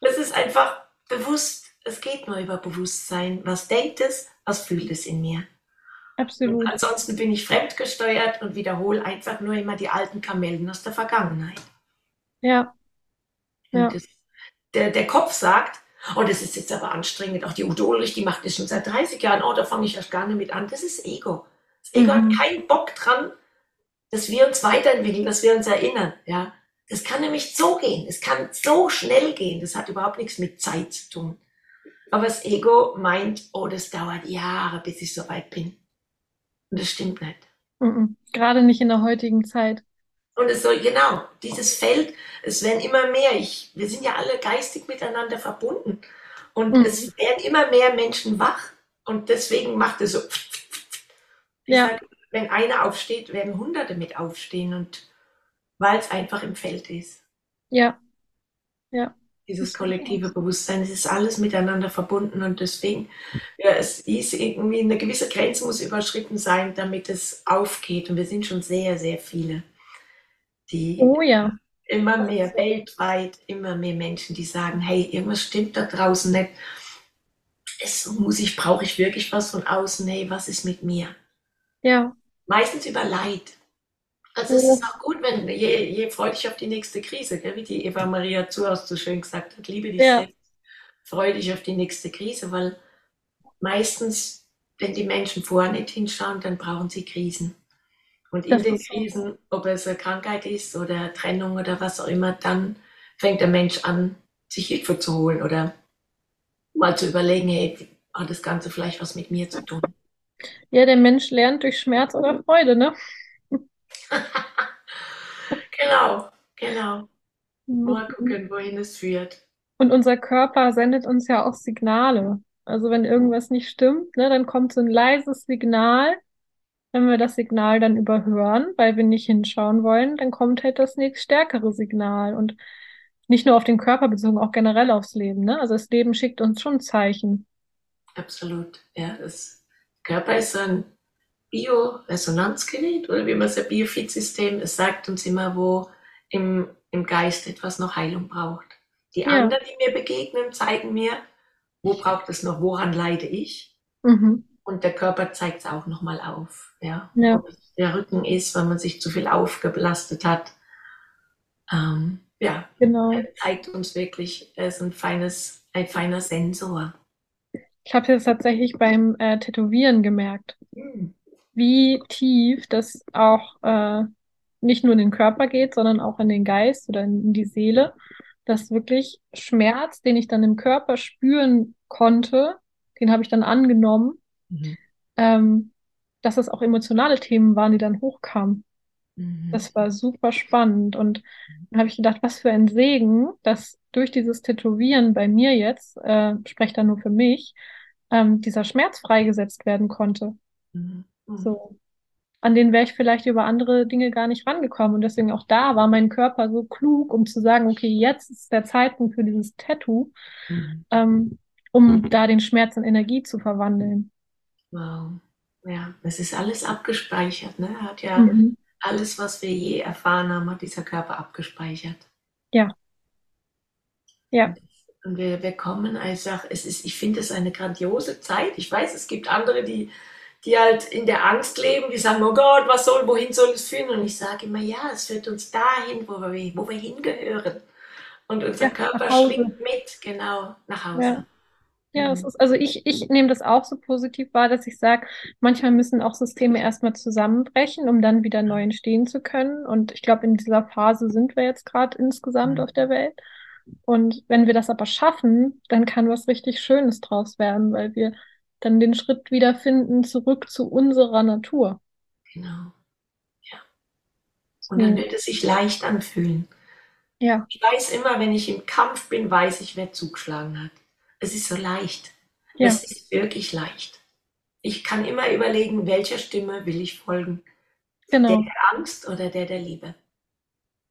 das ist einfach bewusst. Es geht nur über Bewusstsein. Was denkt es? Was fühlt es in mir? Absolut. Und ansonsten bin ich fremdgesteuert und wiederhole einfach nur immer die alten Kamellen aus der Vergangenheit. Ja. ja. Das, der, der Kopf sagt, oh, das ist jetzt aber anstrengend. Auch die Udo Ulrich, die macht das schon seit 30 Jahren. Oh, da fange ich erst gar nicht mit an. Das ist Ego. Das Ego mhm. hat keinen Bock dran, dass wir uns weiterentwickeln, dass wir uns erinnern. Ja, es kann nämlich so gehen. Es kann so schnell gehen. Das hat überhaupt nichts mit Zeit zu tun. Aber das Ego meint, oh, das dauert Jahre, bis ich so weit bin. Und das stimmt nicht. Mhm. Gerade nicht in der heutigen Zeit. Und es soll, genau, dieses Feld, es werden immer mehr. Ich, wir sind ja alle geistig miteinander verbunden. Und mhm. es werden immer mehr Menschen wach. Und deswegen macht es so. Ja. Sag, wenn einer aufsteht, werden Hunderte mit aufstehen. Und weil es einfach im Feld ist. Ja. Ja dieses kollektive Bewusstsein. Es ist alles miteinander verbunden und deswegen, ja, es ist irgendwie eine gewisse Grenze muss überschritten sein, damit es aufgeht. Und wir sind schon sehr, sehr viele, die oh, ja. immer mehr weltweit, immer mehr Menschen, die sagen, hey, irgendwas stimmt da draußen nicht. Es muss ich, brauche ich wirklich was von außen? Hey, was ist mit mir? Ja. Meistens über Leid. Also es ist auch gut, wenn je, je freu dich auf die nächste Krise, gell? wie die Eva Maria Zuhaus so schön gesagt hat, liebe dich ja. selbst, freu dich auf die nächste Krise, weil meistens, wenn die Menschen vorher nicht hinschauen, dann brauchen sie Krisen. Und in das den Krisen, ob es eine Krankheit ist oder Trennung oder was auch immer, dann fängt der Mensch an, sich Hilfe zu holen oder mal zu überlegen, hey, hat das Ganze vielleicht was mit mir zu tun? Ja, der Mensch lernt durch Schmerz oder Freude, ne? genau, genau. Mal gucken, wohin es führt. Und unser Körper sendet uns ja auch Signale. Also wenn irgendwas nicht stimmt, ne, dann kommt so ein leises Signal. Wenn wir das Signal dann überhören, weil wir nicht hinschauen wollen, dann kommt halt das nächst stärkere Signal. Und nicht nur auf den Körper bezogen, auch generell aufs Leben. Ne? Also das Leben schickt uns schon Zeichen. Absolut. Ja, das Körper ist so ein Bioresonanzgerät oder wie man es ja Biofeed-System, es sagt uns immer, wo im, im Geist etwas noch Heilung braucht. Die ja. anderen, die mir begegnen, zeigen mir, wo braucht es noch, woran leide ich? Mhm. Und der Körper zeigt es auch nochmal auf. Ja? ja. Es der Rücken ist, wenn man sich zu viel aufgelastet hat. Ähm, ja, genau. zeigt uns wirklich, er ist ein feines, ein feiner Sensor. Ich habe es tatsächlich beim äh, Tätowieren gemerkt. Mhm wie tief das auch äh, nicht nur in den Körper geht, sondern auch in den Geist oder in die Seele, dass wirklich Schmerz, den ich dann im Körper spüren konnte, den habe ich dann angenommen, mhm. ähm, dass es auch emotionale Themen waren, die dann hochkamen. Mhm. Das war super spannend. Und dann habe ich gedacht, was für ein Segen, dass durch dieses Tätowieren bei mir jetzt, äh, spreche da nur für mich, ähm, dieser Schmerz freigesetzt werden konnte. Mhm. mhm. So. An den wäre ich vielleicht über andere Dinge gar nicht rangekommen. Und deswegen auch da war mein Körper so klug, um zu sagen, okay, jetzt ist der Zeitpunkt für dieses Tattoo, mhm. ähm, um da den Schmerz in Energie zu verwandeln. Wow. Ja, es ist alles abgespeichert, ne? Hat ja mhm. alles, was wir je erfahren haben, hat dieser Körper abgespeichert. Ja. Ja. Und wir, wir kommen einfach, es ist, ich finde es eine grandiose Zeit. Ich weiß, es gibt andere, die, die halt in der Angst leben, die sagen, oh Gott, was soll, wohin soll es führen? Und ich sage immer, ja, es führt uns dahin, wo wir, wo wir hingehören. Und unser ja, Körper schwingt mit, genau, nach Hause. Ja. Ja, es ist, also ich, ich nehme das auch so positiv wahr, dass ich sage, manchmal müssen auch Systeme erstmal zusammenbrechen, um dann wieder neu entstehen zu können. Und ich glaube, in dieser Phase sind wir jetzt gerade insgesamt mhm. auf der Welt. Und wenn wir das aber schaffen, dann kann was richtig Schönes draus werden, weil wir dann den Schritt wiederfinden zurück zu unserer Natur. Genau. Ja. Und dann wird es sich leicht anfühlen. Ja. Ich weiß immer, wenn ich im Kampf bin, weiß ich, wer zugeschlagen hat. Es ist so leicht. Ja. Es ist wirklich leicht. Ich kann immer überlegen, welcher Stimme will ich folgen. Genau. Der der Angst oder der der Liebe.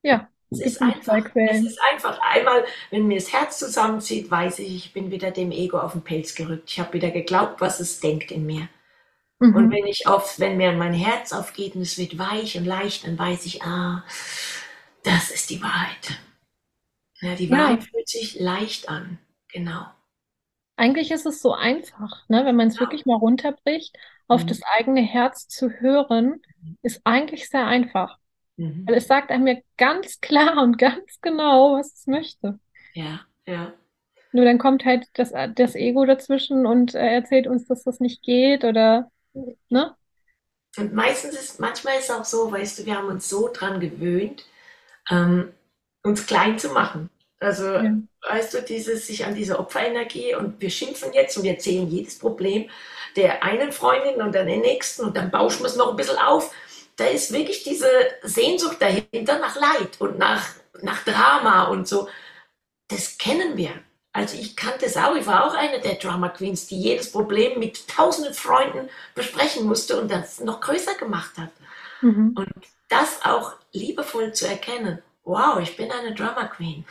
Ja. Es ist, einfach, es ist einfach einmal, wenn mir das Herz zusammenzieht, weiß ich, ich bin wieder dem Ego auf den Pelz gerückt. Ich habe wieder geglaubt, was es denkt in mir. Mhm. Und wenn ich auf, wenn mir mein Herz aufgeht und es wird weich und leicht, dann weiß ich, ah, das ist die Wahrheit. Ja, die Wahrheit ja. fühlt sich leicht an. Genau. Eigentlich ist es so einfach, ne? wenn man es ja. wirklich mal runterbricht, auf mhm. das eigene Herz zu hören, ist eigentlich sehr einfach. Mhm. Weil es sagt einem ja ganz klar und ganz genau, was es möchte. Ja, ja. Nur dann kommt halt das, das Ego dazwischen und äh, erzählt uns, dass das nicht geht oder, ne? Und meistens ist, manchmal ist es auch so, weißt du, wir haben uns so dran gewöhnt, ähm, uns klein zu machen. Also, ja. weißt du, dieses, sich an diese Opferenergie und wir schimpfen jetzt und wir erzählen jedes Problem der einen Freundin und dann der nächsten und dann bauschen wir es noch ein bisschen auf da ist wirklich diese Sehnsucht dahinter nach Leid und nach, nach Drama und so. Das kennen wir. Also ich kannte es auch, ich war auch eine der Drama Queens, die jedes Problem mit tausenden Freunden besprechen musste und das noch größer gemacht hat. Mhm. Und das auch liebevoll zu erkennen. Wow, ich bin eine Drama Queen.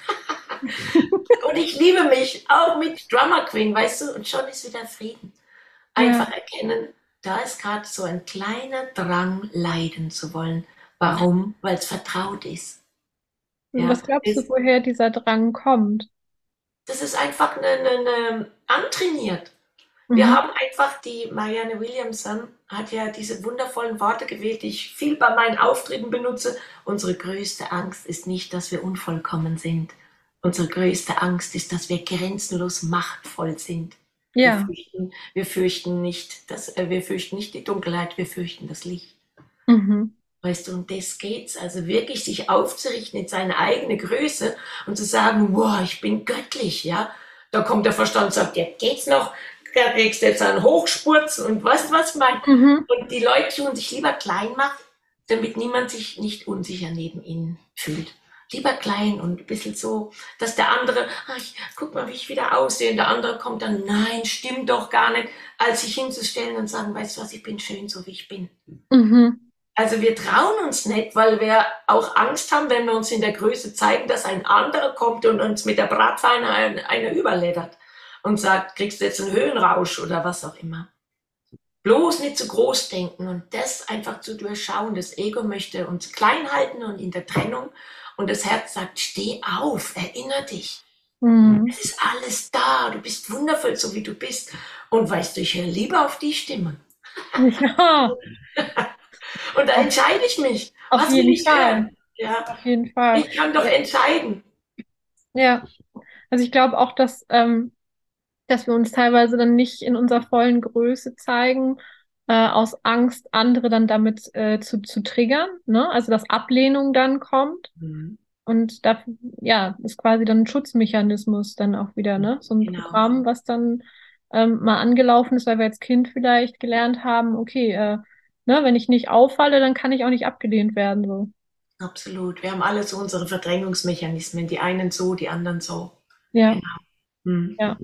und ich liebe mich auch mit Drama Queen, weißt du, und schon ist wieder Frieden. Einfach ja. erkennen, da ist gerade so ein kleiner Drang, leiden zu wollen. Warum? Weil es vertraut ist. Ja, was glaubst du, woher dieser Drang kommt? Das ist einfach eine, eine, eine antrainiert. Wir mhm. haben einfach die Marianne Williamson hat ja diese wundervollen Worte gewählt, die ich viel bei meinen Auftritten benutze. Unsere größte Angst ist nicht, dass wir unvollkommen sind. Unsere größte Angst ist, dass wir grenzenlos machtvoll sind. Ja. Wir fürchten, wir fürchten nicht, das, äh, wir fürchten nicht die Dunkelheit, wir fürchten das Licht. Mhm. Weißt du, und das geht's. Also wirklich sich aufzurichten in seine eigene Größe und zu sagen, wow, ich bin göttlich, ja. Da kommt der Verstand und sagt, ja, geht's noch? Da kriegst du jetzt einen Hochspurz und weißt was meine? Mhm. Und die Leute tun sich lieber klein machen, damit niemand sich nicht unsicher neben ihnen fühlt lieber klein und ein bisschen so, dass der andere, ach, guck mal, wie ich wieder aussehe, und der andere kommt dann, nein, stimmt doch gar nicht, als sich hinzustellen und sagen, weißt du was, ich bin schön, so wie ich bin. Mhm. Also wir trauen uns nicht, weil wir auch Angst haben, wenn wir uns in der Größe zeigen, dass ein anderer kommt und uns mit der Bratpfanne eine, eine überleddert und sagt, kriegst du jetzt einen Höhenrausch oder was auch immer. Bloß nicht zu groß denken und das einfach zu durchschauen. Das Ego möchte uns klein halten und in der Trennung und das Herz sagt, steh auf, erinnere dich. Mhm. Es ist alles da, du bist wundervoll, so wie du bist. Und weißt du, ich höre lieber auf die Stimme. Ja. Und da entscheide ich mich. Auf Was jeden Fall. Ja. Auf jeden Fall. Ich kann doch entscheiden. Ja. Also ich glaube auch, dass, ähm, dass wir uns teilweise dann nicht in unserer vollen Größe zeigen, äh, aus Angst, andere dann damit äh, zu, zu triggern, ne? Also dass Ablehnung dann kommt. Mhm. Und da, ja, ist quasi dann ein Schutzmechanismus dann auch wieder, ne? So ein genau. Programm, was dann ähm, mal angelaufen ist, weil wir als Kind vielleicht gelernt haben, okay, äh, ne, wenn ich nicht auffalle, dann kann ich auch nicht abgelehnt werden. So. Absolut. Wir haben alle so unsere Verdrängungsmechanismen, die einen so, die anderen so. Ja. Genau. Hm. ja.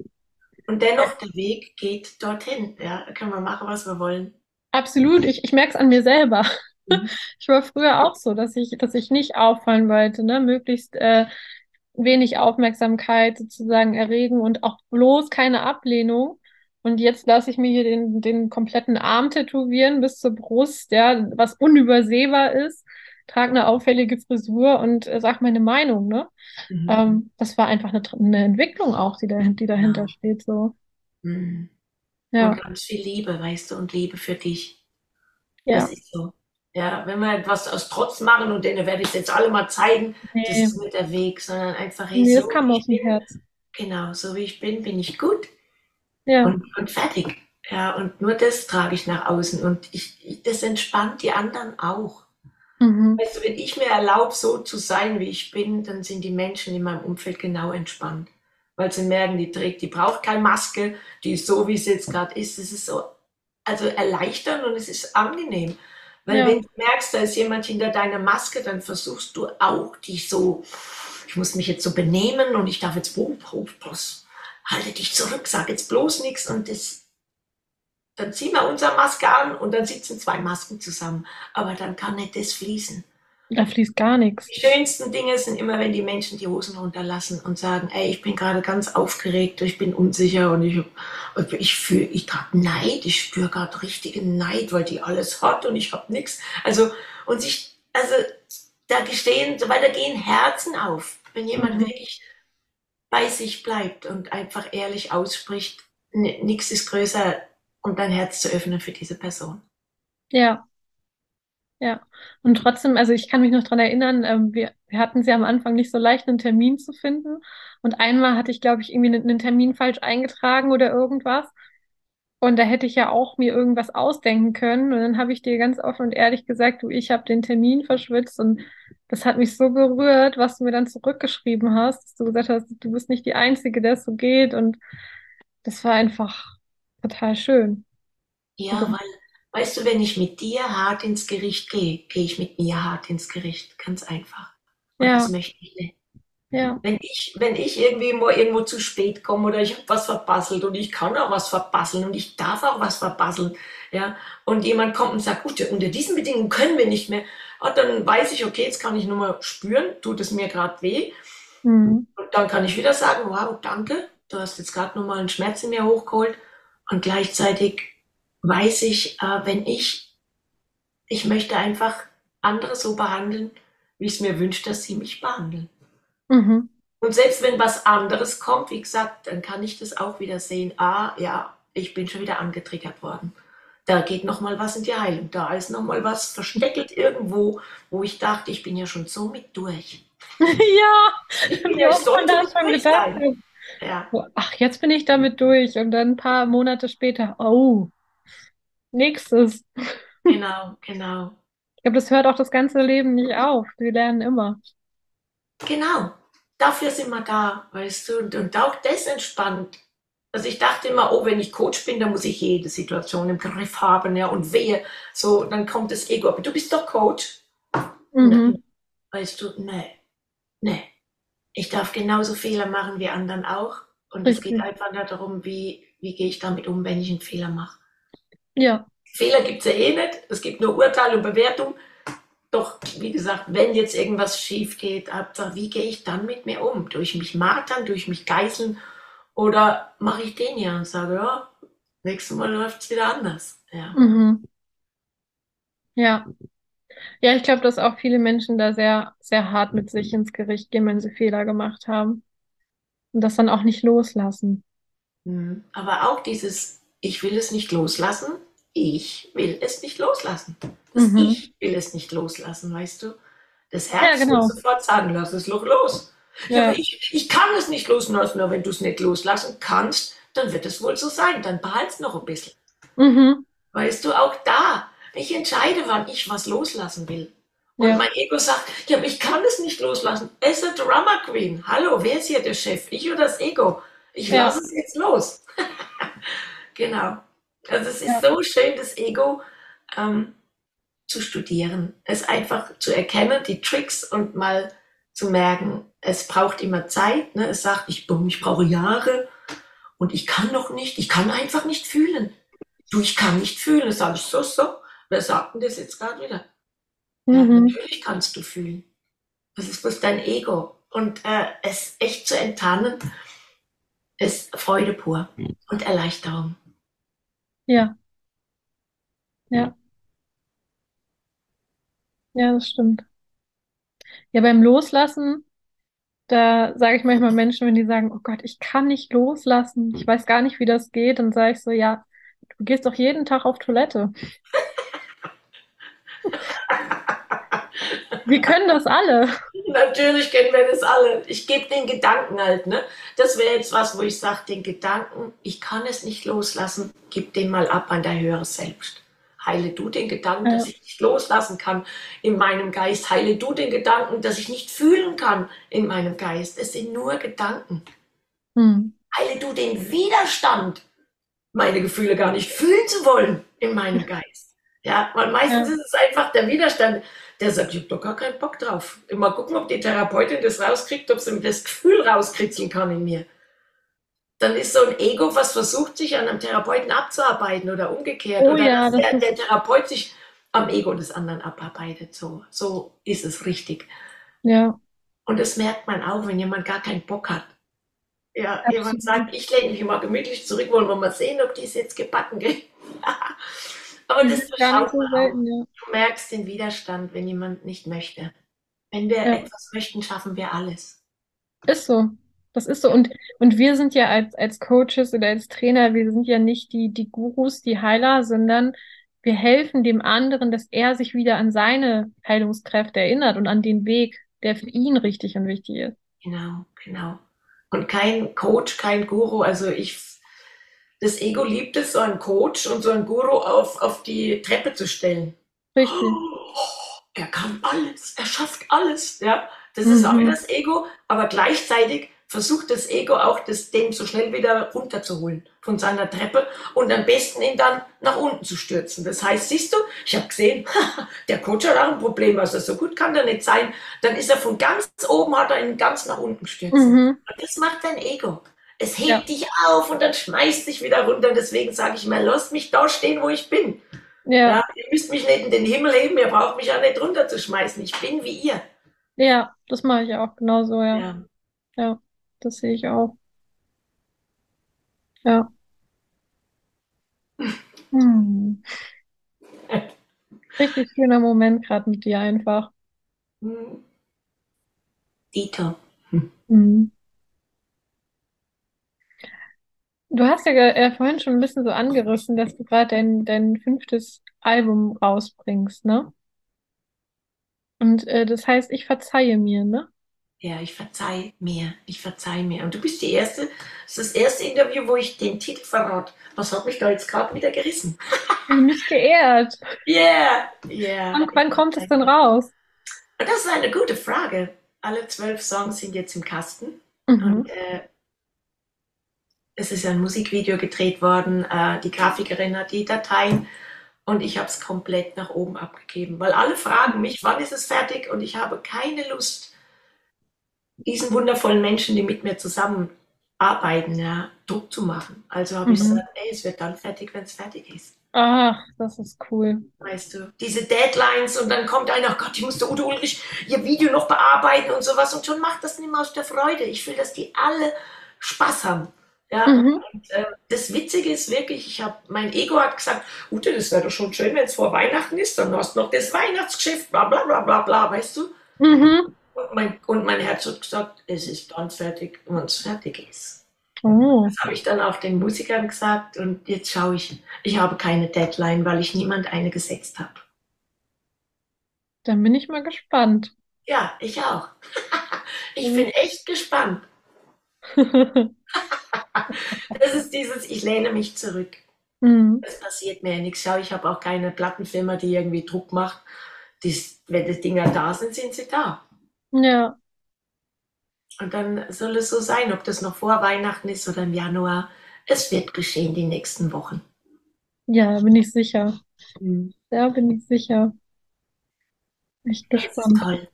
Und dennoch, der Weg geht dorthin. Ja, da können wir machen, was wir wollen. Absolut. Ich, ich merke es an mir selber. Mhm. Ich war früher auch so, dass ich, dass ich nicht auffallen wollte, ne? Möglichst äh, wenig Aufmerksamkeit sozusagen erregen und auch bloß keine Ablehnung. Und jetzt lasse ich mir hier den, den kompletten Arm tätowieren bis zur Brust, ja, was unübersehbar ist, trage eine auffällige Frisur und äh, sag meine Meinung, ne? Mhm. Ähm, das war einfach eine, eine, Entwicklung auch, die, da, die dahinter ja. steht, so. Mhm. Ja. Und ganz viel Liebe, weißt du, und Liebe für dich. Ja. Das ist so. Ja, wenn wir etwas aus Trotz machen und denen werde ich es jetzt alle mal zeigen, nee. das ist nicht der Weg, sondern einfach, hey, nee, so das kam aus dem Herz. Genau, so wie ich bin, bin ich gut ja. und, und fertig. Ja, und nur das trage ich nach außen und ich, ich das entspannt die anderen auch. Mhm. Also wenn ich mir erlaube, so zu sein, wie ich bin, dann sind die Menschen in meinem Umfeld genau entspannt. Weil sie merken, die trägt, die braucht keine Maske, die ist so, wie sie jetzt gerade ist. Es ist so, also erleichternd und es ist angenehm. Weil ja. wenn du merkst, da ist jemand hinter deiner Maske, dann versuchst du auch, dich so, ich muss mich jetzt so benehmen und ich darf jetzt, oh, oh, bloß, halte dich zurück, sag jetzt bloß nichts und das, dann ziehen wir unsere Maske an und dann sitzen zwei Masken zusammen. Aber dann kann nicht das fließen. Da fließt gar nichts. Die schönsten Dinge sind immer, wenn die Menschen die Hosen runterlassen und sagen, ey, ich bin gerade ganz aufgeregt, ich bin unsicher und ich, ich fühle, ich gerade Neid, ich spüre gerade richtigen Neid, weil die alles hat und ich habe nichts. Also, und sich, also, da gestehen, weil da gehen Herzen auf. Wenn jemand mhm. wirklich bei sich bleibt und einfach ehrlich ausspricht, nichts ist größer, um dein Herz zu öffnen für diese Person. Ja, ja, und trotzdem, also ich kann mich noch dran erinnern, ähm, wir, wir hatten sie am Anfang nicht so leicht, einen Termin zu finden. Und einmal hatte ich, glaube ich, irgendwie einen, Termin falsch eingetragen oder irgendwas. Und da hätte ich ja auch mir irgendwas ausdenken können. Und dann habe ich dir ganz offen und ehrlich gesagt, du, ich habe den Termin verschwitzt. Und das hat mich so berührt, was du mir dann zurückgeschrieben hast, dass du gesagt hast, du bist nicht die Einzige, der es so geht. Und das war einfach total schön. Ja, weil Weißt du, wenn ich mit dir hart ins Gericht gehe, gehe ich mit mir hart ins Gericht. Ganz einfach. Und ja. das möchte ich nicht. Ja. Wenn ich, wenn ich irgendwie mal irgendwo zu spät komme oder ich habe was verbasselt und ich kann auch was verbasseln und ich darf auch was verbasseln, ja, und jemand kommt und sagt, gut, unter diesen Bedingungen können wir nicht mehr, ah, dann weiß ich, okay, jetzt kann ich nur mal spüren, tut es mir gerade weh. Mhm. Und dann kann ich wieder sagen, wow, danke, du hast jetzt gerade nochmal einen Schmerz in mir hochgeholt und gleichzeitig weiß ich, äh, wenn ich, ich möchte einfach andere so behandeln, wie es mir wünscht, dass sie mich behandeln. Mhm. Und selbst wenn was anderes kommt, wie gesagt, dann kann ich das auch wieder sehen. Ah, ja, ich bin schon wieder angetriggert worden. Da geht noch mal was in die Heilung. Da ist noch mal was versteckelt irgendwo, wo ich dachte, ich bin ja schon so mit durch. ja, ich bin ja so schon gedacht. Ja. Ach, jetzt bin ich damit durch. Und dann ein paar Monate später, oh, nächstes. Genau, genau. Ich glaube, das hört auch das ganze Leben nicht auf. Wir lernen immer. Genau. Dafür sind wir da, weißt du, und, und auch das entspannt. Also ich dachte immer, oh, wenn ich Coach bin, dann muss ich jede Situation im Griff haben, ja, und wehe, so, dann kommt das Ego. Aber du bist doch Coach. Mhm. Weißt du, nee, nee. Ich darf genauso Fehler machen wie anderen auch. Und es geht einfach darum, wie, wie gehe ich damit um, wenn ich einen Fehler mache. Ja. Fehler gibt es ja eh nicht. Es gibt nur Urteil und Bewertung. Doch, wie gesagt, wenn jetzt irgendwas schief geht, wie gehe ich dann mit mir um? Durch mich martern, durch mich geißeln oder mache ich den ja und sage, ja, nächstes Mal läuft es wieder anders. Ja. Mhm. Ja. Ja, ich glaube, dass auch viele Menschen da sehr, sehr hart mit sich ins Gericht gehen, wenn sie Fehler gemacht haben. Und das dann auch nicht loslassen. Mhm. Aber auch dieses ich will es nicht loslassen, ich will es nicht loslassen. Das mhm. Ich will es nicht loslassen, weißt du? Das Herz ja, genau. muss sofort sagen, lass es doch los. Ja. ja ich, ich, kann es nicht loslassen, aber wenn du es nicht loslassen kannst, dann wird es wohl so sein. Dann behalte es noch ein bisschen. Mhm. Weißt du, auch da, ich entscheide, wann ich was loslassen will. Und ja. mein Ego sagt, ja, ich kann es nicht loslassen. Es ist Drama Queen. Hallo, wer ist hier der Chef? Ich oder das Ego? Ich ja. lasse es jetzt los. genau. Also es ist ja. so schön, das Ego ähm, zu studieren. Es einfach zu erkennen, die Tricks und mal zu merken, es braucht immer Zeit. Ne? Es sagt, ich, ich brauche Jahre und ich kann noch nicht, ich kann einfach nicht fühlen. Du, ich kann nicht fühlen. Das sage ich so, so. Wer sagt denn das jetzt gerade wieder? Mhm. Ja, natürlich kannst du fühlen. Das ist bloß dein Ego. Und äh, es echt zu enttarnen, ist Freude pur und Erleichterung. Ja. Ja. Ja, das stimmt. Ja, beim Loslassen, da sage ich manchmal Menschen, wenn die sagen, oh Gott, ich kann nicht loslassen, ich weiß gar nicht, wie das geht, dann sage ich so, ja, du gehst doch jeden Tag auf Toilette. Wir können das alle. Natürlich kennen wir das alle. Ich gebe den Gedanken halt, ne? Das wäre jetzt was, wo ich sage, den Gedanken, ich kann es nicht loslassen, gib den mal ab an der höhere Selbst. Heile du den Gedanken, ja. dass ich nicht loslassen kann in meinem Geist. Heile du den Gedanken, dass ich nicht fühlen kann in meinem Geist. Es sind nur Gedanken. Hm. Heile du den Widerstand, meine Gefühle gar nicht fühlen zu wollen in meinem Geist. Ja, weil meistens ja. ist es einfach der Widerstand, der sagt, ich habe doch gar keinen Bock drauf. Mal gucken, ob die Therapeutin das rauskriegt, ob sie mir das Gefühl rauskritzeln kann in mir. Dann ist so ein Ego, was versucht, sich an einem Therapeuten abzuarbeiten oder umgekehrt. Oh, oder ja, der, der Therapeut sich am Ego des anderen abarbeitet. So, so ist es richtig. Ja. Und das merkt man auch, wenn jemand gar keinen Bock hat. Ja, Absolut. jemand sagt, ich lehne mich mal gemütlich zurück, wollen wir mal sehen, ob die es jetzt gebacken kriegt. Aber das, das gar nicht so selten, ja. Du merkst den Widerstand, wenn jemand nicht möchte. Wenn wir ja. etwas möchten, schaffen wir alles. Ist so. Das ist so. Und, und wir sind ja als, als Coaches oder als Trainer, wir sind ja nicht die, die Gurus, die Heiler, sondern wir helfen dem anderen, dass er sich wieder an seine Heilungskräfte erinnert und an den Weg, der für ihn richtig und wichtig ist. Genau, genau. Und kein Coach, kein Guru, also ich das Ego liebt es, so einen Coach und so einen Guru auf, auf die Treppe zu stellen. Richtig. Oh, er kann alles, er schafft alles. Ja, das mhm. ist auch wieder das Ego, aber gleichzeitig versucht das Ego auch, das, den so schnell wieder runterzuholen von seiner Treppe und am besten ihn dann nach unten zu stürzen. Das heißt, siehst du, ich habe gesehen, der Coach hat auch ein Problem, also so gut kann der nicht sein. Dann ist er von ganz oben, hat er ihn ganz nach unten stürzen. Mhm. Das macht dein Ego. Es hebt ja. dich auf und dann schmeißt dich wieder runter. Deswegen sage ich immer, lasst mich da stehen, wo ich bin. Ja. ja. Ihr müsst mich nicht in den Himmel heben, ihr braucht mich auch nicht runterzuschmeißen. Ich bin wie ihr. Ja, das mache ich auch genauso, ja. Ja, ja das sehe ich auch. Ja. Hm. Richtig schöner Moment gerade mit dir einfach. Dieter. Hm. Du hast ja äh, vorhin schon ein bisschen so angerissen, dass du gerade dein, dein fünftes Album rausbringst, ne? Und äh, das heißt, ich verzeihe mir, ne? Ja, ich verzeihe mir, ich verzeihe mir. Und du bist die erste, das ist das erste Interview, wo ich den Titel verrate. Was hat mich da jetzt gerade wieder gerissen? Mich geehrt. Yeah, yeah. Und wann kommt es denn raus? Das ist eine gute Frage. Alle zwölf Songs sind jetzt im Kasten. Mhm. Und äh, es ist ein Musikvideo gedreht worden, äh, die Grafikerin hat die Dateien und ich habe es komplett nach oben abgegeben, weil alle fragen mich, wann ist es fertig und ich habe keine Lust, diesen wundervollen Menschen, die mit mir zusammenarbeiten, ja, Druck zu machen. Also habe mhm. ich gesagt, ey, es wird dann fertig, wenn es fertig ist. Ach, das ist cool. Weißt du, diese Deadlines und dann kommt einer, oh Gott, ich musste Udo Ulrich ihr Video noch bearbeiten und sowas und schon macht das nicht mehr aus der Freude. Ich will, dass die alle Spaß haben. Ja, mhm. und, äh, das Witzige ist wirklich, ich habe, mein Ego hat gesagt, Ute, das wäre doch schon schön, wenn es vor Weihnachten ist, dann hast du noch das Weihnachtsgeschäft, bla bla bla bla bla, weißt du? Mhm. Und, mein, und mein Herz hat gesagt, es ist dann fertig, wenn es fertig ist. Oh. Das habe ich dann auch den Musikern gesagt und jetzt schaue ich, ich habe keine Deadline, weil ich niemand eine gesetzt habe. Dann bin ich mal gespannt. Ja, ich auch. ich mhm. bin echt gespannt. das ist dieses, ich lehne mich zurück. Mhm. Es passiert mir ja nichts. Schau, ich habe auch keine Plattenfirma, die irgendwie Druck macht. Dies, wenn die Dinger da sind, sind sie da. Ja. Und dann soll es so sein, ob das noch vor Weihnachten ist oder im Januar. Es wird geschehen die nächsten Wochen. Ja, bin ich sicher. Mhm. Ja, bin ich sicher. Echt gespannt. Das ist toll.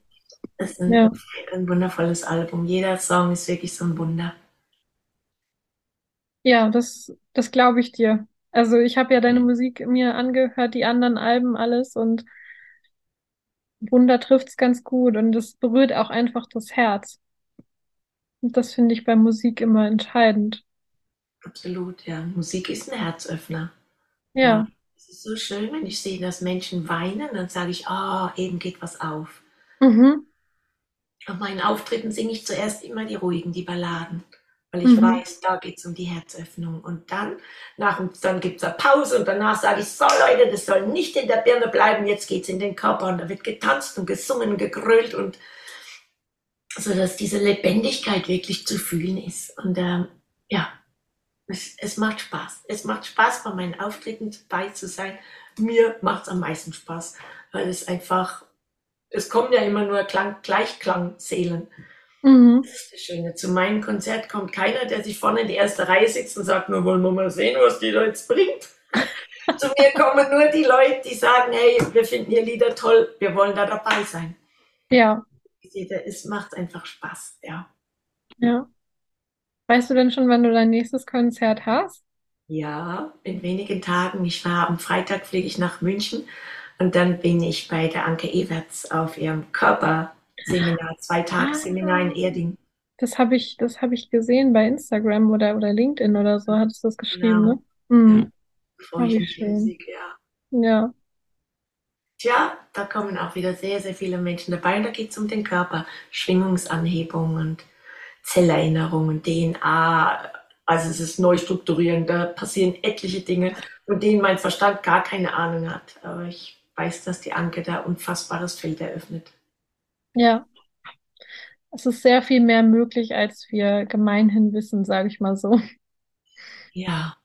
Es ist ein, ja. ein wundervolles Album. Jeder Song ist wirklich so ein Wunder. Ja, das, das glaube ich dir. Also ich habe ja deine Musik mir angehört, die anderen Alben, alles und Wunder trifft's ganz gut und es berührt auch einfach das Herz. Und das finde ich bei Musik immer entscheidend. Absolut, ja. Musik ist ein Herzöffner. Ja. ja. Es ist so schön, wenn ich sehe, dass Menschen weinen, dann sage ich, ah, oh, eben geht was auf. Mhm. Auf meinen Auftritten singe ich zuerst immer die ruhigen, die Balladen weil ich mhm. weiß, da geht es um die Herzöffnung. Und dann, nach, dann gibt es eine Pause und danach sage ich, so Leute, das soll nicht in der Birne bleiben, jetzt geht es in den Körper und da wird getanzt und gesungen, gegrölt und so, dass diese Lebendigkeit wirklich zu fühlen ist. Und ähm, ja, es, es macht Spaß. Es macht Spaß, bei meinen Auftritten dabei zu sein. Mir macht es am meisten Spaß, weil es einfach, es kommen ja immer nur Klang, Gleichklangseelen. Mhm. Das ist das Schöne. Zu meinem Konzert kommt keiner, der sich vorne in die erste Reihe sitzt und sagt, nur wollen wir mal sehen, was die da jetzt bringt. Zu mir kommen nur die Leute, die sagen, hey, wir finden ihr Lieder toll, wir wollen da dabei sein. Ja. Es macht einfach Spaß, ja. Ja. Weißt du denn schon, wann du dein nächstes Konzert hast? Ja, in wenigen Tagen. Ich war am Freitag fliege ich nach München und dann bin ich bei der Anke Ewerts auf ihrem Körper Seminar, zwei Tagesseminar ah, in Erding. Das habe ich, das habe ich gesehen bei Instagram oder, oder LinkedIn oder so, hattest du das geschrieben, genau. ne? Mhm. Ja, freue ich mich riesig, ja. Ja. Tja, da kommen auch wieder sehr, sehr viele Menschen dabei und da geht es um den Körper, Schwingungsanhebung und Zellerinnerungen, DNA, also es ist neu strukturieren, da passieren etliche Dinge, von denen mein Verstand gar keine Ahnung hat. Aber ich weiß, dass die Anke da unfassbares Feld eröffnet. Ja, es ist sehr viel mehr möglich, als wir gemeinhin wissen, sage ich mal so. Ja,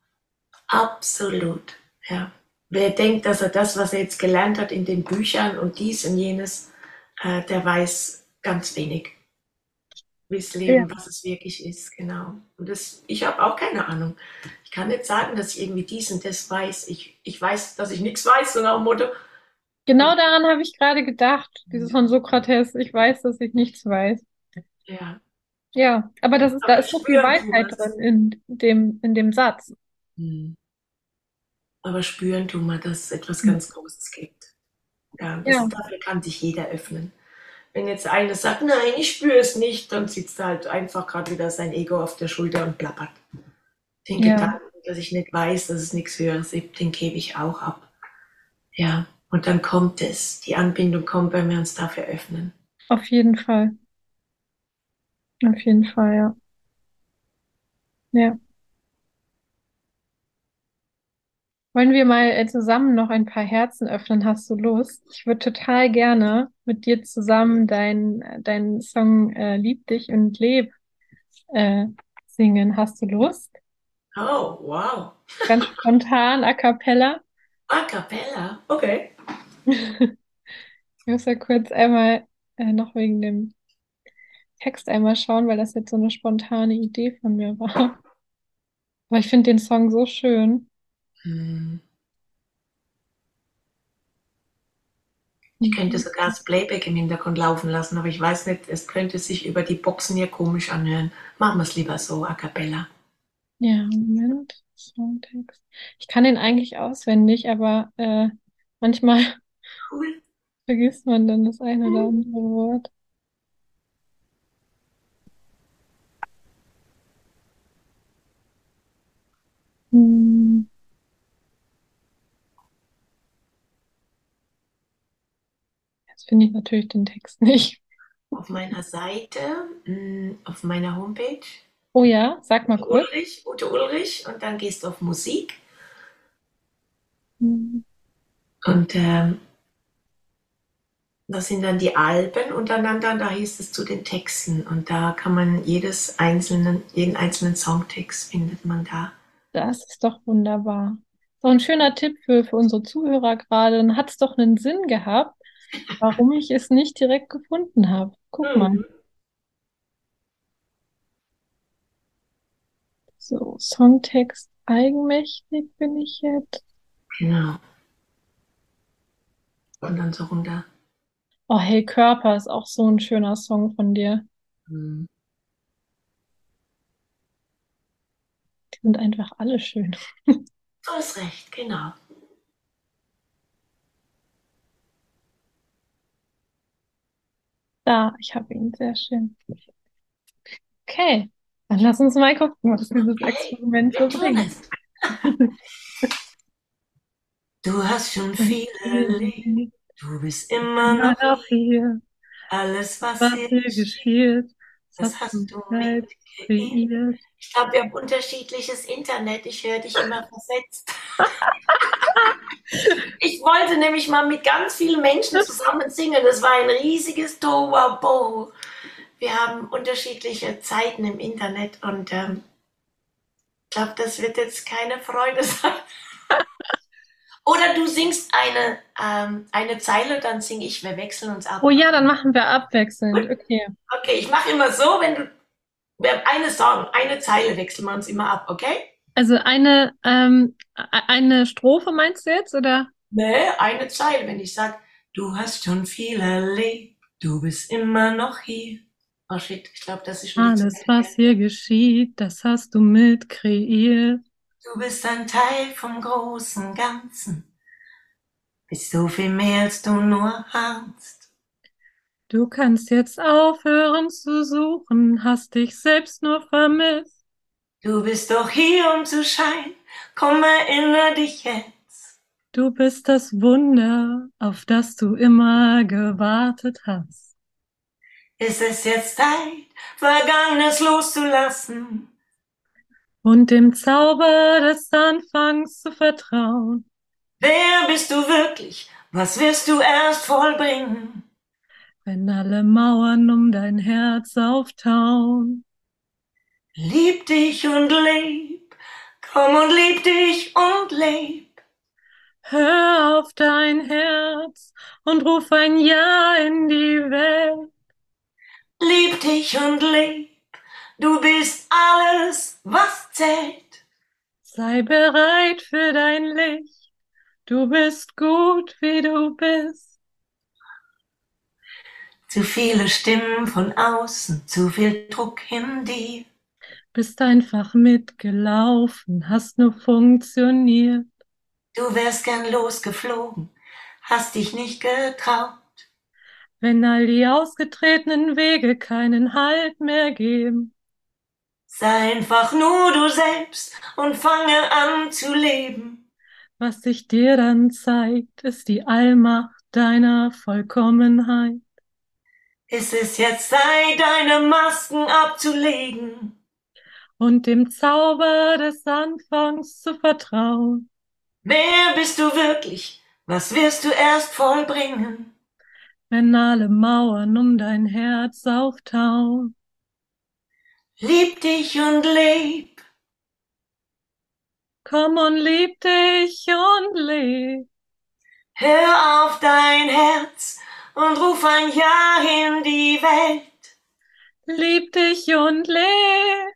absolut. Ja. Wer denkt, dass er das, was er jetzt gelernt hat in den Büchern und dies und jenes, äh, der weiß ganz wenig, wie es Leben, ja. was es wirklich ist, genau. Und das, ich habe auch keine Ahnung. Ich kann nicht sagen, dass ich irgendwie dies und das weiß. Ich, ich weiß, dass ich nichts weiß, so nach dem Motto, Genau daran habe ich gerade gedacht, dieses von Sokrates, ich weiß, dass ich nichts weiß. Ja. Ja, aber das ist, aber da ist so viel Weisheit drin in dem, in dem Satz. Hm. Aber spüren tun wir, dass es etwas hm. ganz Großes gibt. Ja, das, ja. dafür kann sich jeder öffnen. Wenn jetzt einer sagt, nein, ich spüre es nicht, dann sitzt er halt einfach gerade wieder sein Ego auf der Schulter und plappert. Den ja. Gedanken, dass ich nicht weiß, dass es nichts Höheres gibt, den gebe ich auch ab. Ja. Und dann kommt es, die Anbindung kommt, wenn wir uns dafür öffnen. Auf jeden Fall. Auf jeden Fall, ja. Ja. Wollen wir mal äh, zusammen noch ein paar Herzen öffnen? Hast du Lust? Ich würde total gerne mit dir zusammen deinen dein Song äh, Lieb dich und leb äh, singen. Hast du Lust? Oh, wow. Ganz spontan, a cappella. A cappella, okay. Ich muss ja kurz einmal äh, noch wegen dem Text einmal schauen, weil das jetzt so eine spontane Idee von mir war. Aber ich finde den Song so schön. Hm. Ich könnte sogar das Playback im Hintergrund laufen lassen, aber ich weiß nicht, es könnte sich über die Boxen hier komisch anhören. Machen wir es lieber so, a cappella. Ja, Moment. Songtext. Ich kann den eigentlich auswendig, aber äh, manchmal Cool. Vergisst man dann das eine oder andere Wort. Hm. Jetzt finde ich natürlich den Text nicht. Auf meiner Seite, hm, auf meiner Homepage. Oh ja, sag mal kurz. Ulrich, Ute Ulrich und dann gehst du auf Musik. Hm. Und ähm, das sind dann die Alben untereinander, da hieß es zu den Texten und da kann man jedes einzelnen, jeden einzelnen Songtext findet man da. Das ist doch wunderbar. So ein schöner Tipp für, für unsere Zuhörer gerade. Dann hat es doch einen Sinn gehabt, warum ich es nicht direkt gefunden habe. Guck mal. So, Songtext eigenmächtig bin ich jetzt. Genau. Und dann so runter. Oh, Hey Körper ist auch so ein schöner Song von dir. Mhm. Die sind einfach alle schön. Du hast recht, genau. Da, ich habe ihn, sehr schön. Okay, dann lass uns mal gucken, was dieses Experiment so bringt. Du hast schon viel erlebt, du bist immer noch noch hier, alles, was was hier geschieht. Das hast du kreiert. kreiert. Ich glaube, wir haben unterschiedliches Internet. Ich höre dich immer versetzt. Ich wollte nämlich mal mit ganz vielen Menschen zusammen singen. Das war ein riesiges Tohuwabohu. Wir haben unterschiedliche Zeiten im Internet und ähm, ich glaube, das wird jetzt keine Freude sein. Oder du singst eine, ähm, eine Zeile, dann singe ich. Wir wechseln uns ab. Oh ja, dann machen wir abwechselnd. Okay. Okay, ich mache immer so, wenn du. Wir haben eine Song, eine Zeile wechseln wir uns immer ab, okay? Also eine, ähm, eine Strophe meinst du jetzt, oder? Nee, eine Zeile, wenn ich sag, du hast schon viel erlebt, du bist immer noch hier. Oh shit, ich glaube, das ist die Alles, was hier geschieht, das hast du mit kreiert. Du bist ein Teil vom großen Ganzen. Bist so viel mehr, als du nur ahnst. Du kannst jetzt aufhören zu suchen, hast dich selbst nur vermisst. Du bist doch hier, um zu scheinen. Komm, erinnere dich jetzt. Du bist das Wunder, auf das du immer gewartet hast. Ist es jetzt Zeit, Vergangenes loszulassen? Und dem Zauber des Anfangs zu vertrauen. Wer bist du wirklich? Was wirst du erst vollbringen? Wenn alle Mauern um dein Herz auftauen. Lieb dich und leb. Komm und lieb dich und leb. Hör auf dein Herz und ruf ein Ja in die Welt. Lieb dich und leb. Du bist alles, was zählt. Sei bereit für dein Licht. Du bist gut, wie du bist. Zu viele Stimmen von außen, zu viel Druck in dir. Bist einfach mitgelaufen, hast nur funktioniert. Du wärst gern losgeflogen, hast dich nicht getraut. Wenn all die ausgetretenen Wege keinen Halt mehr geben. Sei einfach nur du selbst und fange an zu leben. Was sich dir dann zeigt, ist die Allmacht deiner Vollkommenheit. Ist es jetzt Zeit, deine Masken abzulegen? Und dem Zauber des Anfangs zu vertrauen. Wer bist du wirklich? Was wirst du erst vollbringen? Wenn alle Mauern um dein Herz auftauen. Lieb dich und leb. Komm und lieb dich und leb. Hör auf dein Herz und ruf ein Ja in die Welt. Lieb dich und leb.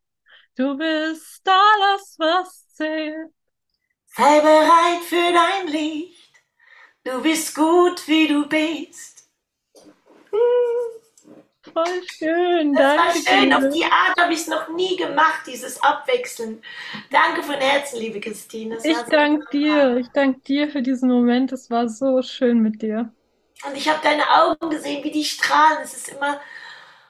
Du bist alles, was zählt. Sei bereit für dein Licht. Du bist gut, wie du bist. Voll schön, Das war danke schön. Auf die Art habe ich es noch nie gemacht, dieses Abwechseln. Danke von Herzen, liebe Christine. Es Ich war so danke dir, ich danke dir für diesen Moment. Es war so schön mit dir. Und ich habe deine Augen gesehen, wie die strahlen. Es ist immer,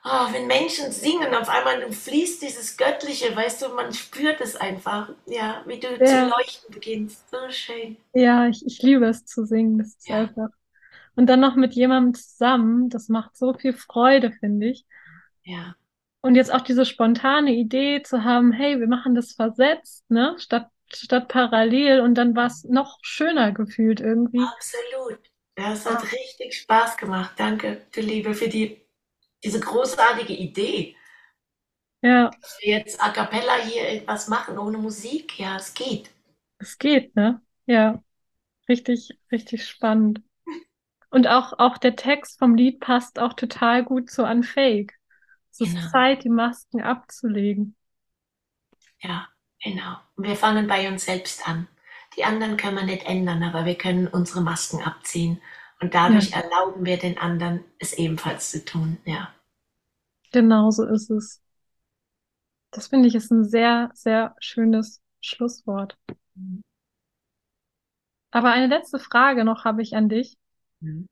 oh, wenn Menschen singen, auf einmal fließt dieses Göttliche, weißt du, man spürt es einfach. Ja, wie du zu Ja. leuchten beginnst. So schön. Ja, ich, ich liebe es zu singen. Das ist Ja. einfach. Und dann noch mit jemandem zusammen, das macht so viel Freude, finde ich. Ja. Und jetzt auch diese spontane Idee zu haben, hey, wir machen das versetzt, ne, statt, statt parallel. Und dann war es noch schöner gefühlt irgendwie. Absolut. Ja, es hat richtig Spaß gemacht. Danke, du Liebe, für die, diese großartige Idee. Ja, Dass wir jetzt a cappella hier etwas machen ohne Musik. Ja, es geht. es geht, ne? Ja, richtig, richtig spannend. Und auch, auch der Text vom Lied passt auch total gut zu Unfake. Es ist genau. Zeit, die Masken abzulegen. Ja, genau. Und wir fangen bei uns selbst an. Die anderen können wir nicht ändern, aber wir können unsere Masken abziehen. Und dadurch ja. erlauben wir den anderen, es ebenfalls zu tun. Ja. Genau so ist es. Das finde ich ist ein sehr, sehr schönes Schlusswort. Mhm. Aber eine letzte Frage noch habe ich an dich. Mhm.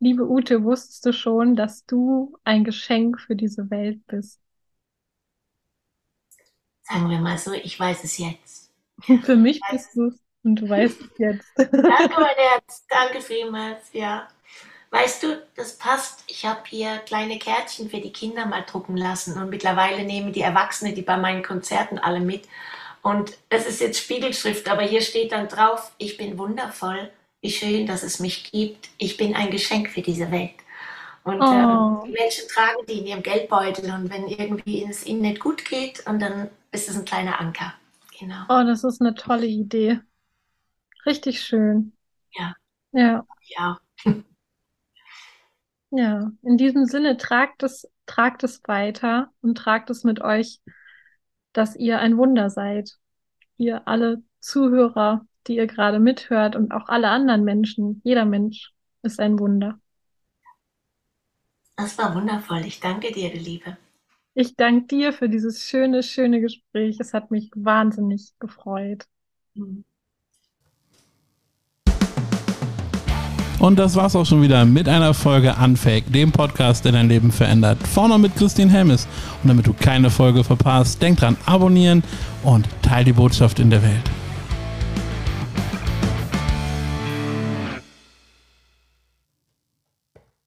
Liebe Ute, wusstest du schon, dass du ein Geschenk für diese Welt bist? Sagen wir mal so, ich weiß es jetzt. für mich bist du es und du weißt es jetzt. Danke, mein Herz. Danke vielmals. Ja. Weißt du, das passt. Ich habe hier kleine Kärtchen für die Kinder mal drucken lassen und mittlerweile nehmen die Erwachsenen die bei meinen Konzerten alle mit. Und es ist jetzt Spiegelschrift, aber hier steht dann drauf, ich bin wundervoll wie schön, dass es mich gibt. Ich bin ein Geschenk für diese Welt. Und oh. ähm, die Menschen tragen die in ihrem Geldbeutel und wenn irgendwie es ihnen nicht gut geht, und dann ist es ein kleiner Anker. Genau. Oh, das ist eine tolle Idee. Richtig schön. Ja. Ja. Ja. ja. In diesem Sinne tragt es, tragt es weiter und tragt es mit euch, dass ihr ein Wunder seid. Ihr alle Zuhörer die ihr gerade mithört und auch alle anderen Menschen. Jeder Mensch ist ein Wunder. Das war wundervoll. Ich danke dir, du Liebe. Ich danke dir für dieses schöne, schöne Gespräch. Es hat mich wahnsinnig gefreut. Und das war's auch schon wieder mit einer Folge Unfake, dem Podcast, der dein Leben verändert. Vorne mit Christine Helmes. Und damit du keine Folge verpasst, denk dran, abonnieren und teil die Botschaft in der Welt.